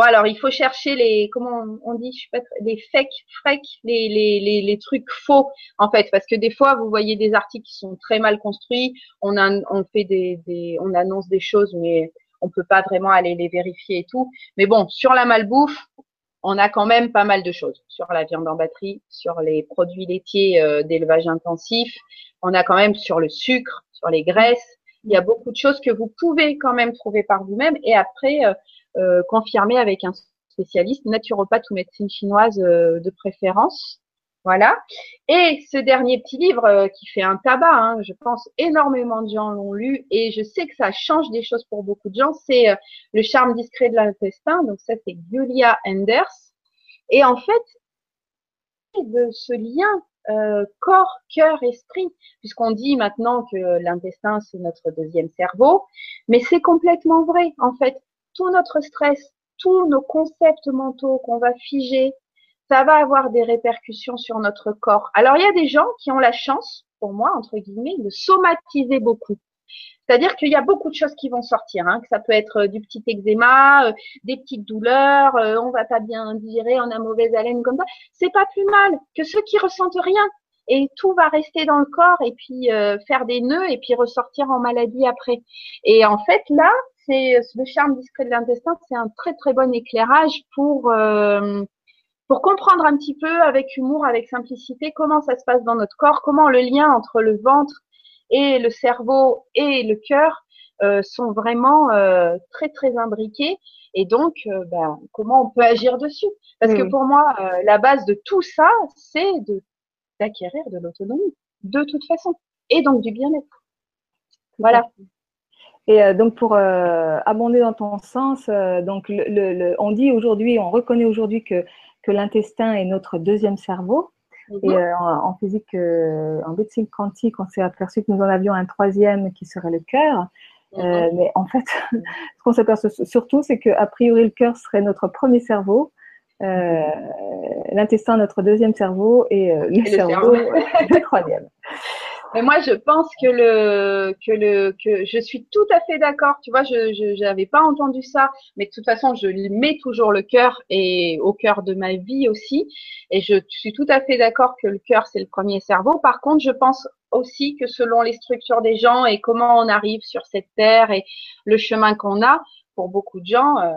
Bon alors il faut chercher les comment on dit je pas les fake fake les, les, les, trucs faux en fait. Parce que des fois vous voyez des articles qui sont très mal construits on a, on fait des, on annonce des choses mais on peut pas vraiment aller les vérifier et tout. Mais bon sur la malbouffe on a quand même pas mal de choses. Sur la viande en batterie sur les produits laitiers euh, d'élevage intensif on a quand même sur le sucre sur les graisses. Il y a beaucoup de choses que vous pouvez quand même trouver par vous-même. Et après euh, confirmé avec un spécialiste, naturopathe ou médecine chinoise euh, de préférence. Voilà. Et ce dernier petit livre euh, qui fait un tabac, hein, je pense énormément de gens l'ont lu et je sais que ça change des choses pour beaucoup de gens, c'est Le charme discret de l'intestin. Donc ça, c'est Julia Enders. Et en fait, de ce lien euh, corps, cœur, esprit, puisqu'on dit maintenant que l'intestin c'est notre deuxième cerveau, mais c'est complètement vrai en fait tout notre stress, tous nos concepts mentaux qu'on va figer, ça va avoir des répercussions sur notre corps. Alors il y a des gens qui ont la chance, pour moi, entre guillemets, de somatiser beaucoup. C'est-à-dire qu'il y a beaucoup de choses qui vont sortir, hein, que ça peut être euh, du petit eczéma, euh, des petites douleurs, euh, on va pas bien digérer, on a mauvaise haleine comme ça. C'est pas plus mal que ceux qui ressentent rien et tout va rester dans le corps et puis faire des nœuds et puis ressortir en maladie après. Et en fait là, c'est le charme discret de l'intestin, c'est un très très bon éclairage pour euh, pour comprendre un petit peu avec humour, avec simplicité, comment ça se passe dans notre corps, comment le lien entre le ventre et le cerveau et le cœur euh, sont vraiment euh, très très imbriqués et donc ben, comment on peut agir dessus? Parce que pour moi, la base de tout ça, c'est de d'acquérir de l'autonomie, de toute façon, et donc du bien-être. Voilà. Et euh, donc pour euh, abonder dans ton sens, euh, donc le, on dit aujourd'hui, on reconnaît aujourd'hui que, que l'intestin est notre deuxième cerveau. Et mhm. en, physique, en médecine quantique, on s'est aperçu que nous en avions un troisième qui serait le cœur. Mhm. mais en fait, ce qu'on s'aperçoit surtout, c'est que a priori le cœur serait notre premier cerveau, l'intestin notre deuxième cerveau et le, cerveau, le troisième. Mais moi, je pense que le que le que je suis tout à fait d'accord. Tu vois, je n'avais pas entendu ça, mais de toute façon, je mets toujours le cœur et au cœur de ma vie aussi. Et je suis tout à fait d'accord que le cœur c'est le premier cerveau. Par contre, je pense aussi que selon les structures des gens et comment on arrive sur cette terre et le chemin qu'on a, pour beaucoup de gens, euh,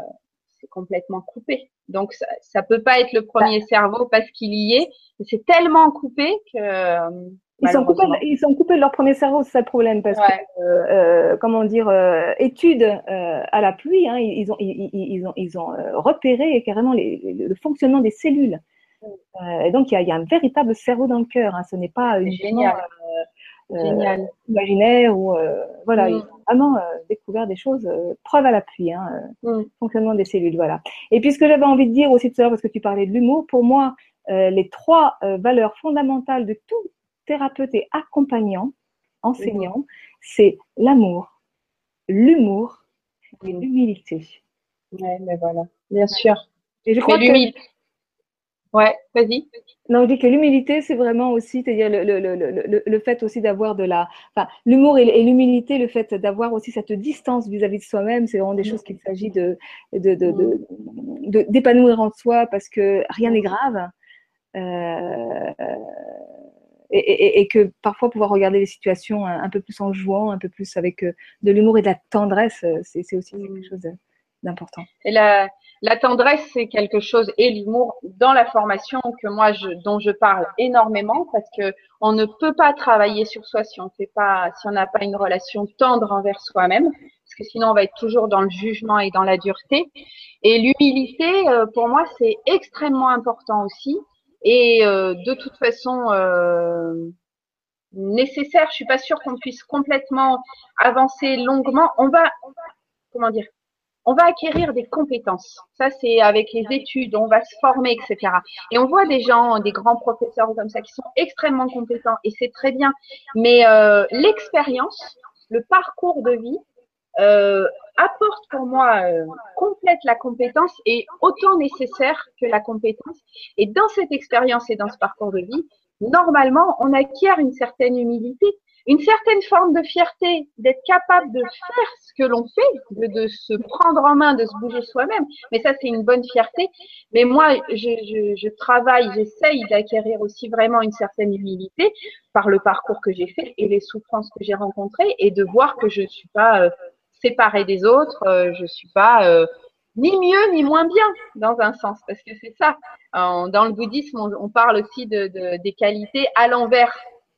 c'est complètement coupé. Donc ça, ça peut pas être le premier cerveau parce qu'il y est. C'est tellement coupé que Ils sont, coupés, ils sont coupés de leur premier cerveau, c'est ça le problème, parce que, euh, euh, comment dire, euh, études à la pluie, hein, ils, ont, ils, ils, ont, ils ont repéré carrément les, le fonctionnement des cellules. et donc, il y, a, il y, a, un véritable cerveau dans le cœur. Hein, ce n'est pas génial. Génial. imaginaire ou voilà, mm. ils ont vraiment découvert des choses, preuve à l'appui, hein, mm. fonctionnement des cellules, voilà. Et puis ce que j'avais envie de dire aussi tout à l'heure, parce que tu parlais de l'humour, pour moi, les trois valeurs fondamentales de tout thérapeute et accompagnant, enseignant, c'est l'amour, l'humour et l'humilité. Ouais, mais voilà, bien sûr. Et je crois que... Ouais, vas-y. Non, je dis que l'humilité, c'est vraiment aussi, c'est-à-dire le, le, le, le, fait aussi d'avoir de la, enfin, l'humour et, l'humilité, le fait d'avoir aussi cette distance vis-à-vis de soi-même, c'est vraiment des choses qu'il s'agit de, de, de, d'épanouir en soi parce que rien n'est grave. Euh, et, que parfois pouvoir regarder les situations un, peu plus en jouant, un peu plus avec euh, de l'humour et de la tendresse, euh, c'est aussi quelque mm. chose d'important. Et la, la tendresse, c'est quelque chose, et l'humour dans la formation que moi, je, dont je parle énormément, parce que on ne peut pas travailler sur soi si on fait pas, si on n'a pas une relation tendre envers soi-même, parce que sinon on va être toujours dans le jugement et dans la dureté. Et l'humilité, euh, pour moi, c'est extrêmement important aussi. Et euh, de toute façon euh, nécessaire. Je suis pas sûre qu'on puisse complètement avancer longuement. On va, comment dire, on va acquérir des compétences. Ça, c'est avec les études, on va se former, etc. Et on voit des gens, des grands professeurs comme ça, qui sont extrêmement compétents, et c'est très bien. Mais euh, l'expérience, le parcours de vie, euh, apporte pour moi, euh, complète la compétence et autant nécessaire que la compétence. Et dans cette expérience et dans ce parcours de vie, normalement, on acquiert une certaine humilité, une certaine forme de fierté, d'être capable de faire ce que l'on fait, de, de, se prendre en main, de se bouger soi-même. Mais ça, c'est une bonne fierté. Mais moi, je, je, je travaille, j'essaye d'acquérir aussi vraiment une certaine humilité par le parcours que j'ai fait et les souffrances que j'ai rencontrées et de voir que je ne suis pas euh, séparée des autres. Euh, je suis pas euh, ni mieux ni moins bien dans un sens, parce que c'est ça. dans le bouddhisme, on, parle aussi de, de, des qualités à l'envers,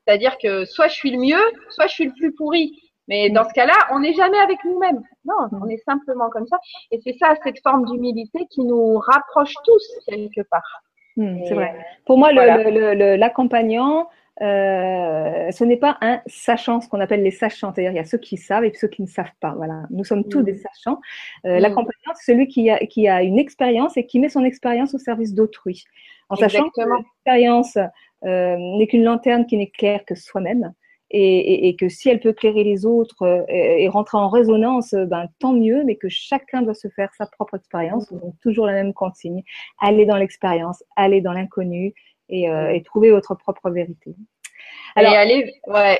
c'est-à-dire que soit je suis le mieux, soit je suis le plus pourri. Mais dans ce cas-là, on n'est jamais avec nous-mêmes. Non, on est simplement comme ça. Et c'est ça, cette forme d'humilité qui nous rapproche tous quelque part. Hmm, c'est vrai. Pour moi, l'accompagnant, euh, ce n'est pas un sachant, ce qu'on appelle les sachants. C'est-à-dire, il y a ceux qui savent et ceux qui ne savent pas. Voilà. Nous sommes tous mm. des sachants. Euh, mm. L'accompagnant, c'est celui qui a, qui a une expérience et qui met son expérience au service d'autrui. En sachant que l'expérience euh, n'est qu'une lanterne qui n'éclaire que soi-même. Et, et, que si elle peut éclairer les autres et, rentrer en résonance, ben, tant mieux, mais que chacun doit se faire sa propre expérience. Mm. Donc, toujours la même consigne. Aller dans l'expérience, aller dans l'inconnu et, euh, et trouver votre propre vérité. Alors, et allez, ouais,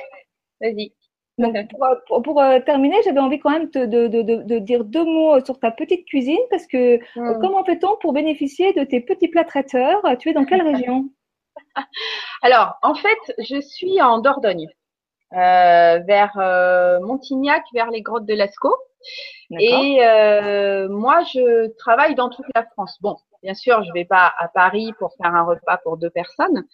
vas-y. pour, pour, euh, terminer, j'avais envie quand même de, de, de, de, dire deux mots sur ta petite cuisine parce que hmm. comment fait-on pour bénéficier de tes petits plats traiteurs? Tu es dans quelle région? Alors, en fait, je suis en Dordogne, euh, vers euh, Montignac, vers les grottes de Lascaux. Et euh, moi, je travaille dans toute la France. Bon, Bien sûr, je vais pas à Paris pour faire un repas pour deux personnes,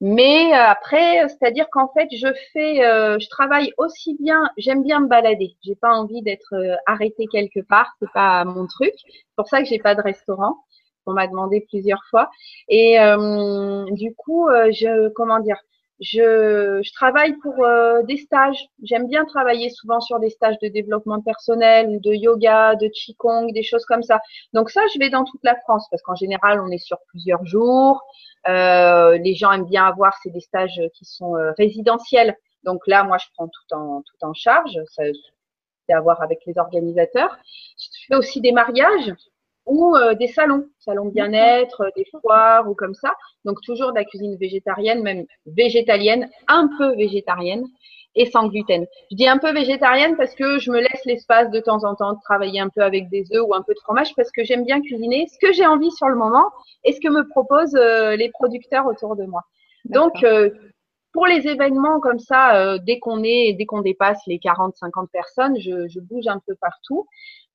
mais euh, après, c'est-à-dire qu'en fait, je fais, euh, je travaille aussi bien. J'aime bien me balader. J'ai pas envie d'être euh, arrêtée quelque part. C'est pas mon truc. C'est pour ça que j'ai pas de restaurant. On m'a demandé plusieurs fois. Et du coup, je, comment dire, je, je travaille pour euh, des stages. J'aime bien travailler souvent sur des stages de développement personnel, de yoga, de qigong, des choses comme ça. Donc ça, je vais dans toute la France parce qu'en général, on est sur plusieurs jours. Euh, les gens aiment bien avoir, c'est des stages qui sont euh, résidentiels. Donc là, moi, je prends tout en tout en charge. Ça, c'est à voir avec les organisateurs. Je fais aussi des mariages ou euh, des salons, salons bien-être, euh, des foires ou comme ça. Donc toujours de la cuisine végétarienne, même végétalienne, un peu végétarienne et sans gluten. Je dis un peu végétarienne parce que je me laisse l'espace de temps en temps de travailler un peu avec des œufs ou un peu de fromage parce que j'aime bien cuisiner ce que j'ai envie sur le moment et ce que me proposent euh, les producteurs autour de moi. Donc pour les événements comme ça, dès qu'on est, dès qu'on dépasse les 40-50 personnes, je, je, bouge un peu partout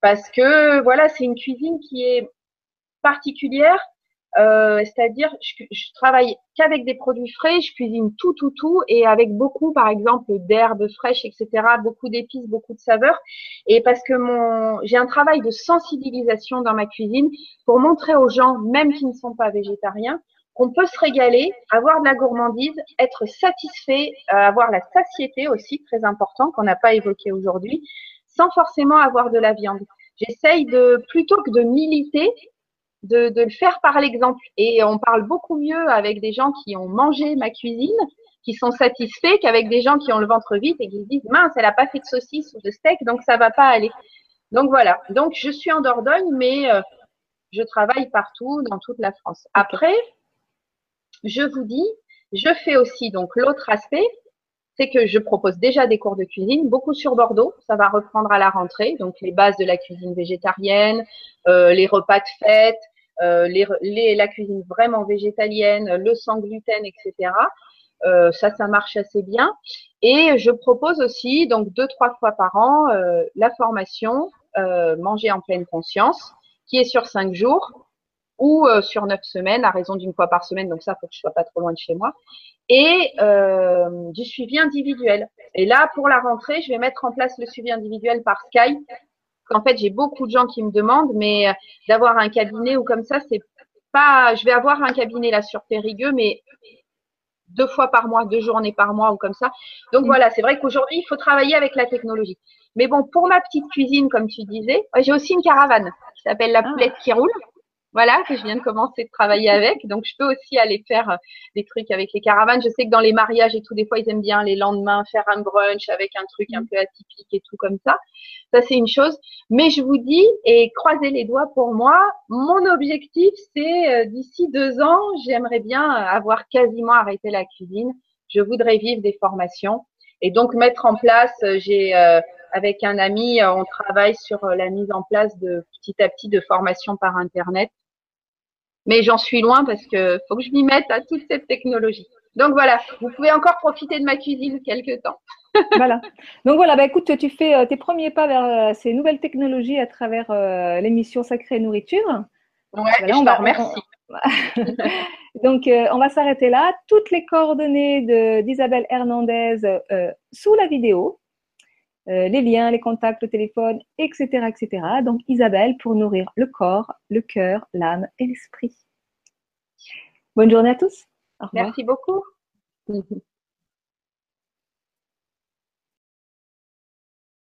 parce que voilà, c'est une cuisine qui est particulière Euh, c'est-à-dire, je, je, travaille qu'avec des produits frais, je cuisine tout, tout, tout, et avec beaucoup, par exemple, d'herbes fraîches, etc., beaucoup d'épices, beaucoup de saveurs, et parce que mon, j'ai un travail de sensibilisation dans ma cuisine pour montrer aux gens, même qui ne sont pas végétariens, qu'on peut se régaler, avoir de la gourmandise, être satisfait, euh, avoir la satiété aussi, très important, qu'on n'a pas évoqué aujourd'hui, sans forcément avoir de la viande. J'essaye de, plutôt que de militer, de, de le faire par l'exemple. Et on parle beaucoup mieux avec des gens qui ont mangé ma cuisine, qui sont satisfaits, qu'avec des gens qui ont le ventre vide et qui se disent mince, elle n'a pas fait de saucisse ou de steak, donc ça va pas aller. Donc voilà. Donc je suis en Dordogne, mais euh, je travaille partout dans toute la France. Après, je vous dis, je fais aussi donc l'autre aspect, c'est que je propose déjà des cours de cuisine, beaucoup sur Bordeaux. Ça va reprendre à la rentrée, donc les bases de la cuisine végétarienne, euh, les repas de fête, euh, la cuisine vraiment végétalienne, le sans gluten, etc. Euh, ça, ça marche assez bien. Et je propose aussi, donc deux, trois fois par an, la formation Manger en pleine conscience, qui est sur cinq jours ou euh, sur neuf semaines, à raison d'une fois par semaine. Donc ça, faut que je sois pas trop loin de chez moi. Et euh, du suivi individuel. Et là, pour la rentrée, je vais mettre en place le suivi individuel par Skype. En fait, j'ai beaucoup de gens qui me demandent, mais euh, d'avoir un cabinet ou comme ça, c'est pas. Je vais avoir un cabinet là sur Périgueux, mais deux fois par mois, deux journées par mois ou comme ça. Donc mm. voilà, c'est vrai qu'aujourd'hui, il faut travailler avec la technologie. Mais bon, pour ma petite cuisine, comme tu disais, j'ai aussi une caravane qui s'appelle la ah. poulette qui roule voilà, que je viens de commencer de travailler avec. Donc, je peux aussi aller faire euh, des trucs avec les caravanes. Je sais que dans les mariages et tout, des fois, ils aiment bien les lendemains faire un brunch avec un truc un mm. peu atypique et tout comme ça. Ça, c'est une chose. Mais je vous dis, et croisez les doigts pour moi, mon objectif, c'est euh, d'ici deux ans, j'aimerais bien avoir quasiment arrêté la cuisine. Je voudrais vivre des formations et donc mettre en place, euh, j'ai avec un ami, on travaille sur la mise en place de petit à petit de formations par internet mais j'en suis loin parce que faut que je m'y mette à toute cette technologie. Donc voilà, vous pouvez encore profiter de ma cuisine quelques temps. voilà. Donc voilà, bah écoute, tu fais euh, tes premiers pas vers euh, ces nouvelles technologies à travers euh, l'émission Sacrée Nourriture. Ouais, je on va, remercie. Donc on va s'arrêter là. Toutes les coordonnées d'Isabelle Hernandez sous la vidéo. les liens, les contacts, le téléphone, etc., etc. Donc Isabelle pour nourrir le corps, le cœur, l'âme et l'esprit. Bonne journée à tous. Merci beaucoup.